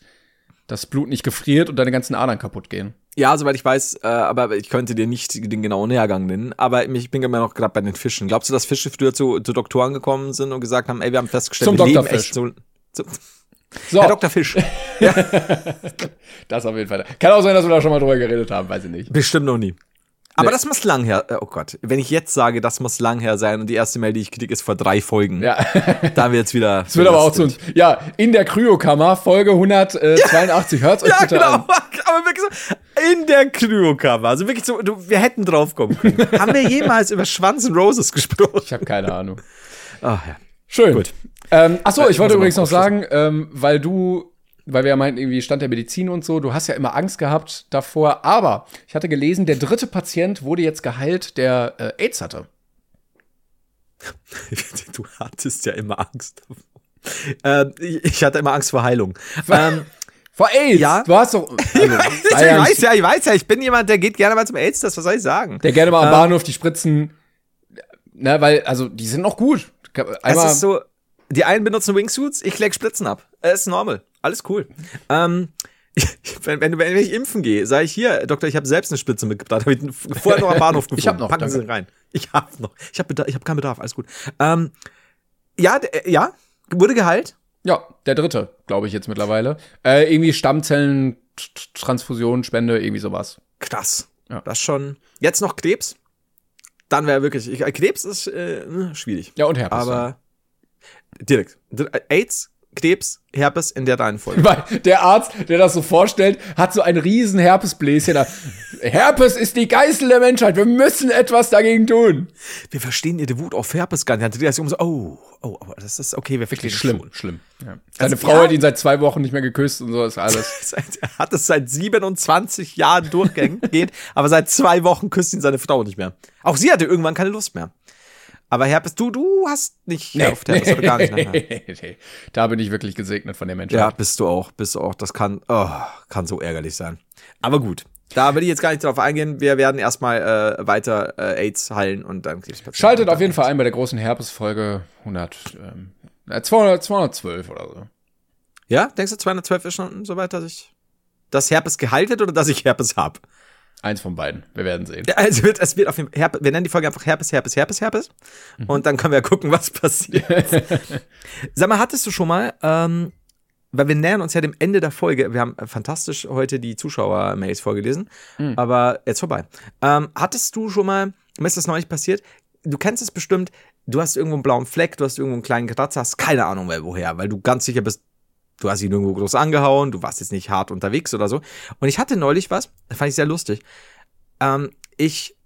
das Blut nicht gefriert und deine ganzen Adern kaputt gehen. Ja, soweit ich weiß, äh, aber ich könnte dir nicht den genauen Nähergang nennen. Aber ich bin immer noch gerade bei den Fischen. Glaubst du, dass Fische früher zu, zu Doktoren gekommen sind und gesagt haben, ey, wir haben festgestellt, Zum wir leben Dr. Fisch. echt so. so So, Herr Dr. Fisch. das auf jeden Fall. Kann auch sein, dass wir da schon mal drüber geredet haben, weiß ich nicht. Bestimmt noch nie. Aber das muss lang her. äh, Oh Gott, wenn ich jetzt sage, das muss lang her sein und die erste Mail, die ich kriege, ist vor drei Folgen. Ja. Da wird's wieder. Das wird aber auch zu uns. Ja, in der Kryokammer, Folge 182. Hört's euch Ja, bitte genau. an. Aber wirklich so in der Kryokammer. Also wirklich so, du, wir hätten drauf kommen können. Haben wir jemals über Schwanz und Roses gesprochen? Ich habe keine Ahnung. Ach ja. Schön. Gut. Ähm, ach so, Äh, ich wollte übrigens noch sagen, ähm, weil du, weil wir ja meinten, irgendwie Stand der Medizin und so, du hast ja immer Angst gehabt davor, aber ich hatte gelesen, der dritte Patient wurde jetzt geheilt, der äh, AIDS hatte. Du hattest ja immer Angst davor. Ähm, ich ich hatte immer Angst vor Heilung. Ähm, Vor AIDS? Ja. Du hast doch. Also, ich, war ja weiß ja, ich weiß ja, ich bin jemand, der geht gerne mal zum AIDS, das was soll ich sagen? Der gerne mal am Ähm, Bahnhof die Spritzen, ne, weil, also, die sind noch gut. Einmal, es ist so, die einen benutzen Wingsuits, ich leg Spritzen ab. Es ist normal. Alles cool. Ähm, wenn, wenn, wenn ich impfen gehe, sage ich hier, Doktor, ich habe selbst eine Spritze mitgebracht. Hab ich vorher noch am Bahnhof gefunden. Ich hab noch, Packen Sie danke. rein. Ich habe noch. Ich habe hab keinen Bedarf. Alles gut. Ähm, ja, äh, ja, wurde geheilt. ja, der dritte, glaube ich jetzt mittlerweile. Äh, irgendwie Stammzellen, Transfusion, Spende, irgendwie sowas. Krass. Ja. Das schon. Jetzt noch Krebs. Dann wäre wirklich. Ich, Krebs ist äh, schwierig. Ja, und Herpes. Aber direkt. Dir- äh, AIDS, Krebs, Herpes in der Reihenfolge. Weil der Arzt, der das so vorstellt, hat so ein riesen Herpesbläschen. Herpes ist die Geißel der Menschheit. Wir müssen etwas dagegen tun. Wir verstehen ihre Wut auf Herpes gar nicht. Die ist so, oh, oh, aber das ist okay, wir verstehen schlimm, schon. schlimm. Ja. Seine Also, Frau ja. hat ihn seit zwei Wochen nicht mehr geküsst und so ist alles. Er hat es seit 27 Jahren durchgehend, aber seit zwei Wochen küsst ihn seine Frau nicht mehr. Auch sie hatte irgendwann keine Lust mehr. Aber Herpes, du, du hast nicht auf Herpes oder gar nicht. Nein. nee. Da bin ich wirklich gesegnet von der Menschheit. Ja, bist du auch, bist du auch. Das kann, oh, kann so ärgerlich sein. Aber gut. Da will ich jetzt gar nicht drauf eingehen. Wir werden erstmal äh, weiter äh, AIDS heilen und dann Krebspatienten. Schaltet auf jeden Fall ein bei der großen Herpes-Folge 100, ähm, äh, 200, 212 oder so. Ja, denkst du 212 ist schon so weit, dass ich dass Herpes geheilt wird oder dass ich Herpes hab? Eins von beiden. Wir werden sehen. Also wird, es wird auf Fall, Herpes, wir nennen die Folge einfach Herpes, Herpes, Herpes, Herpes. Und dann können wir gucken, was passiert. Sag mal, hattest du schon mal ähm, weil wir nähern uns ja dem Ende der Folge. Wir haben fantastisch heute die Zuschauer-Mails vorgelesen, Mhm. aber jetzt vorbei. Ähm, hattest du schon mal, mir ist das neulich passiert, du kennst es bestimmt, du hast irgendwo einen blauen Fleck, du hast irgendwo einen kleinen Kratzer, hast keine Ahnung mehr woher, weil du ganz sicher bist, du hast ihn irgendwo groß angehauen, du warst jetzt nicht hart unterwegs oder so. Und ich hatte neulich was, das fand ich sehr lustig. Ähm, ich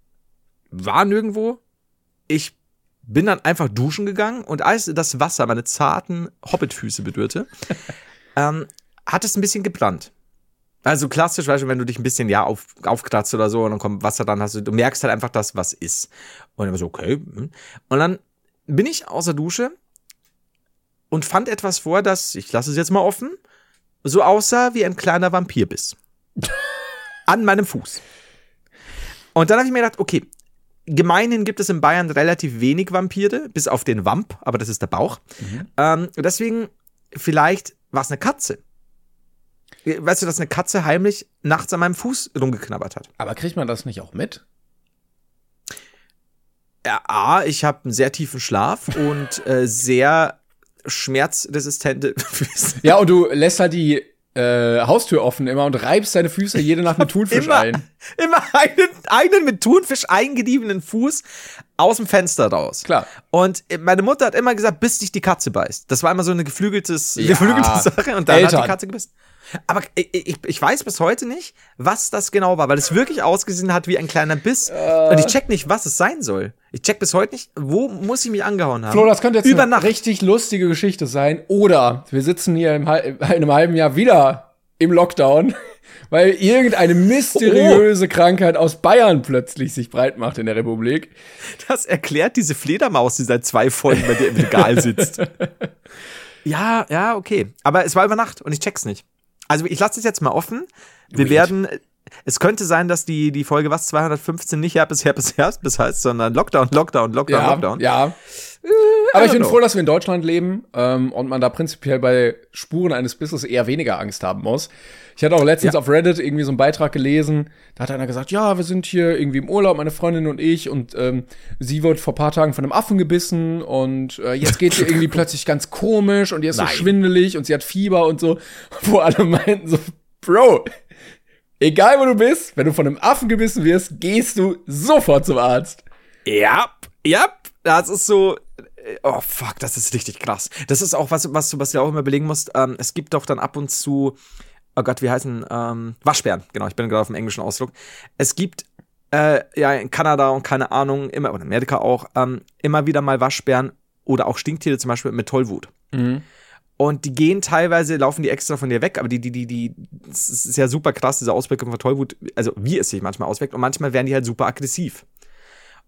war nirgendwo, ich bin dann einfach duschen gegangen und als das Wasser meine zarten Hobbitfüße berührte, ähm, hat es ein bisschen gebrannt. Also klassisch, weißt du, wenn du dich ein bisschen ja auf, aufkratzt oder so und dann kommt Wasser, dann hast du, du merkst halt einfach, dass was ist. Und dann so, okay. hm. Und dann bin ich aus der Dusche und fand etwas vor, das, ich lasse es jetzt mal offen, so aussah wie ein kleiner Vampirbiss. An meinem Fuß. Und dann habe ich mir gedacht, okay, gemeinhin gibt es in Bayern relativ wenig Vampire, bis auf den Vamp, aber das ist der Bauch. Ähm, deswegen, vielleicht war es eine Katze. Weißt du, dass eine Katze heimlich nachts an meinem Fuß rumgeknabbert hat? Aber kriegt man das nicht auch mit? Ja, A, ich habe einen sehr tiefen Schlaf und äh, sehr schmerzresistente Füße. Ja, und du lässt halt die äh, Haustür offen immer und reibst deine Füße jede Nacht mit Thunfisch immer, ein. immer einen, einen mit Thunfisch eingediebenen Fuß aus dem Fenster raus. Klar. Und meine Mutter hat immer gesagt, bis dich die Katze beißt. Das war immer so eine geflügeltes, Ja. geflügelte Sache und dann hat Eltern. die Katze gebissen. Aber ich, ich, weiß bis heute nicht, was das genau war, weil es wirklich ausgesehen hat wie ein kleiner Biss. Und ich check nicht, was es sein soll. Ich check bis heute nicht, wo muss ich mich angehauen haben. Flo, das könnte jetzt Über eine Nacht. richtig lustige Geschichte sein. Oder wir sitzen hier im, in einem halben Jahr wieder im Lockdown, weil irgendeine mysteriöse Krankheit aus Bayern plötzlich sich breit macht in der Republik. Das erklärt diese Fledermaus, die seit zwei Folgen bei dir im Regal sitzt. ja, ja, okay. Aber es war über Nacht und ich check's nicht. Also ich lasse es jetzt mal offen. Wir Weird. werden. Es könnte sein, dass die, die Folge was 215 nicht Herpes, Herpes, Herpes heißt, sondern Lockdown, Lockdown, Lockdown, Ja, Lockdown. ja. Aber ich bin know. froh, dass wir in Deutschland leben ähm, und man da prinzipiell bei Spuren eines Bisses eher weniger Angst haben muss. Ich hatte auch letztens Ja. auf Reddit irgendwie so einen Beitrag gelesen, da hat einer gesagt, ja, wir sind hier irgendwie im Urlaub, meine Freundin und ich, und ähm, sie wird vor paar Tagen von einem Affen gebissen und äh, jetzt geht sie irgendwie plötzlich ganz komisch und ihr ist Nein. so schwindelig und sie hat Fieber und so, wo alle meinten so, Bro, egal wo du bist, wenn du von einem Affen gebissen wirst, gehst du sofort zum Arzt. Ja, ja, das ist so. äh, Oh fuck, das ist richtig krass. Das ist auch was, was, du- was du auch immer belegen musst. Ähm, es gibt doch dann ab und zu, oh Gott, wie heißen ähm, Waschbären? Genau, ich bin gerade auf dem englischen Ausdruck. Es gibt äh, ja in Kanada und keine Ahnung immer oder in Amerika auch ähm, immer wieder mal Waschbären oder auch Stinktiere zum Beispiel mit Tollwut. Und die gehen teilweise, laufen die extra von dir weg, aber die, die, die, die, es ist ja super krass, diese Auswirkung von Tollwut, also wie es sich manchmal auswirkt und manchmal werden die halt super aggressiv.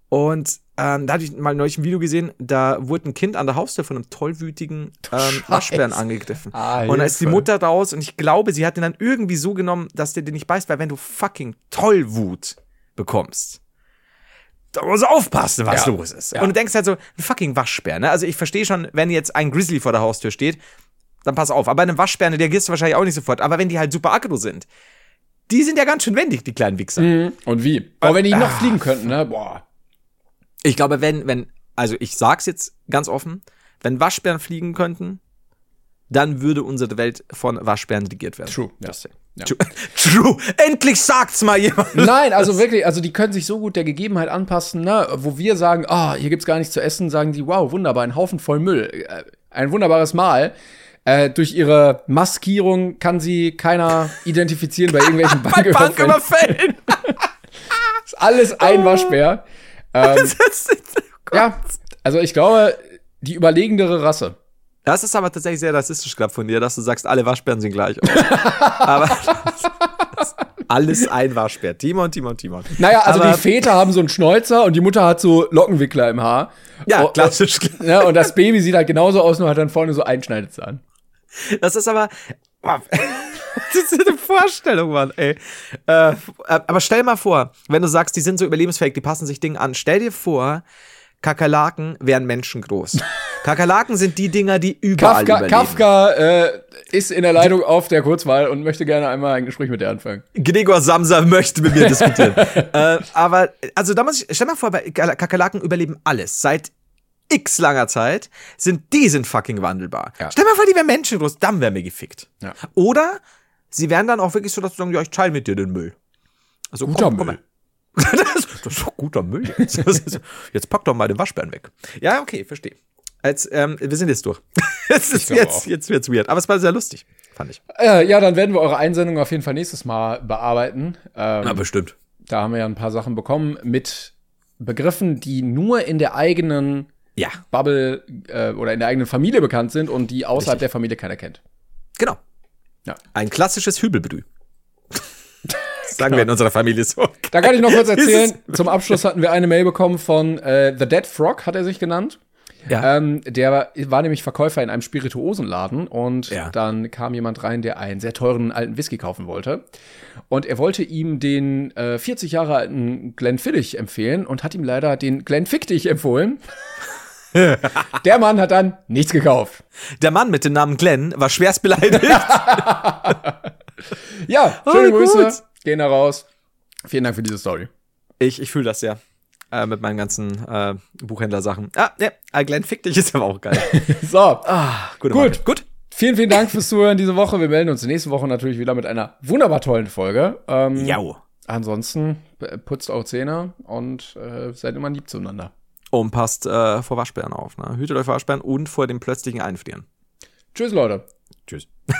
Und ähm, da hatte ich mal neulich ein Video gesehen, da wurde ein Kind an der Haustür von einem tollwütigen ähm, Waschbären angegriffen. Ah, und da ist die. Mutter raus und ich glaube, sie hat ihn dann irgendwie so genommen, dass der den nicht beißt, weil wenn du fucking Tollwut bekommst, da musst du aufpassen, was Ja. los ist. Ja. Und du denkst halt so, ein fucking Waschbär, ne? Also ich verstehe schon, wenn jetzt ein Grizzly vor der Haustür steht, dann pass auf. Aber bei einem Waschbär, ne, der reagierst du wahrscheinlich auch nicht sofort. Aber wenn die halt super aggro sind, die sind ja ganz schön wendig, die kleinen Wichser. Mhm. Und wie? Boah, wenn die noch Ah. fliegen könnten, ne? Boah. Ich glaube, wenn, wenn, also ich sag's jetzt ganz offen, wenn Waschbären fliegen könnten, dann würde unsere Welt von Waschbären regiert werden. True, ja. Ja. True. Endlich sagt's mal jemand. Nein, also wirklich, also die können sich so gut der Gegebenheit anpassen, ne? Wo wir sagen, ah, hier gibt's gar nichts zu essen, sagen die, wow, wunderbar, ein Haufen voll Müll. Äh, Ein wunderbares Mahl. Äh, durch ihre Maskierung kann sie keiner identifizieren bei irgendwelchen Banküberfällen. Banküberfällen. Ist alles ein Waschbär. Ähm, ja, also ich glaube, die überlegendere Rasse. Das ist aber tatsächlich sehr rassistisch gerade von dir, dass du sagst, alle Waschbären sehen gleich aber das ist alles ein Waschbär. Timon, Timon, Timon. Naja, also aber, die Väter haben so einen Schnäuzer und die Mutter hat so Lockenwickler im Haar. Ja, Oh, klassisch. Ja, und das Baby sieht halt genauso aus, nur hat dann vorne so Einschneidezahn. Das ist aber. Wow. Das ist eine Vorstellung, Mann, ey. Äh, aber stell mal vor, wenn du sagst, die sind so überlebensfähig, die passen sich Dingen an. Stell dir vor, Kakerlaken wären menschengroß. Kakerlaken sind die Dinger, die überall Kafka, überleben. Kafka äh, ist in der Leitung auf der Kurzwahl und möchte gerne einmal ein Gespräch mit dir anfangen. Gregor Samsa möchte mit mir diskutieren. äh, aber, also da muss ich, stell mal vor, bei Kakerlaken überleben alles. Seit x langer Zeit, sind die sind fucking wandelbar. Ja. Stell mal vor, die wären menschenlos, dann wären wir gefickt. Ja. Oder sie wären dann auch wirklich so, dass sie sagen, ja, ich teile mit dir den Müll. Also Guter komm, komm Müll. das, das ist doch guter Müll jetzt. Jetzt pack doch mal den Waschbären weg. Ja, okay, verstehe. Als, ähm, wir sind jetzt durch. Es ist jetzt, auch. jetzt wird's weird. Aber es war sehr lustig, fand ich. Äh, ja, dann werden wir eure Einsendung auf jeden Fall nächstes Mal bearbeiten. Ähm, bestimmt. da haben wir ja ein paar Sachen bekommen mit Begriffen, die nur in der eigenen Ja, Bubble äh, oder in der eigenen Familie bekannt sind und die außerhalb der Familie keiner kennt. genau. Ja. Ein klassisches Hübelbrü. Sagen wir in unserer Familie so. Da kann ich noch kurz erzählen. Zum Abschluss hatten wir eine Mail bekommen von äh, The Dead Frog, hat er sich genannt. Ja. Ähm, der war, war nämlich Verkäufer in einem Spirituosenladen und Ja. dann kam jemand rein, der einen sehr teuren alten Whisky kaufen wollte. Und er wollte ihm den äh, 40 Jahre alten Glenfiddich empfehlen und hat ihm leider den Glenfiddich empfohlen. der Mann hat dann nichts gekauft. Der Mann mit dem Namen Glenn war schwerst beleidigt. Ja, schöne Oh, Grüße. gut. Gehen da raus. Vielen Dank für diese Story. ich ich fühle das sehr. Äh, mit meinen ganzen äh, Buchhändlersachen. Ah, ne, äh, Glenn fick dich ist aber auch geil. So, Ah, Gut. Marke. Gut. vielen, vielen Dank fürs Zuhören diese Woche. Wir melden uns nächste Woche natürlich wieder mit einer wunderbar tollen Folge. Ähm, Jau. Ansonsten äh, putzt eure Zähne und äh, seid immer lieb zueinander. Und passt äh, vor Waschbären auf. Ne? Hütet euch vor Waschbären und vor dem plötzlichen Einfrieren. Tschüss, Leute. Tschüss.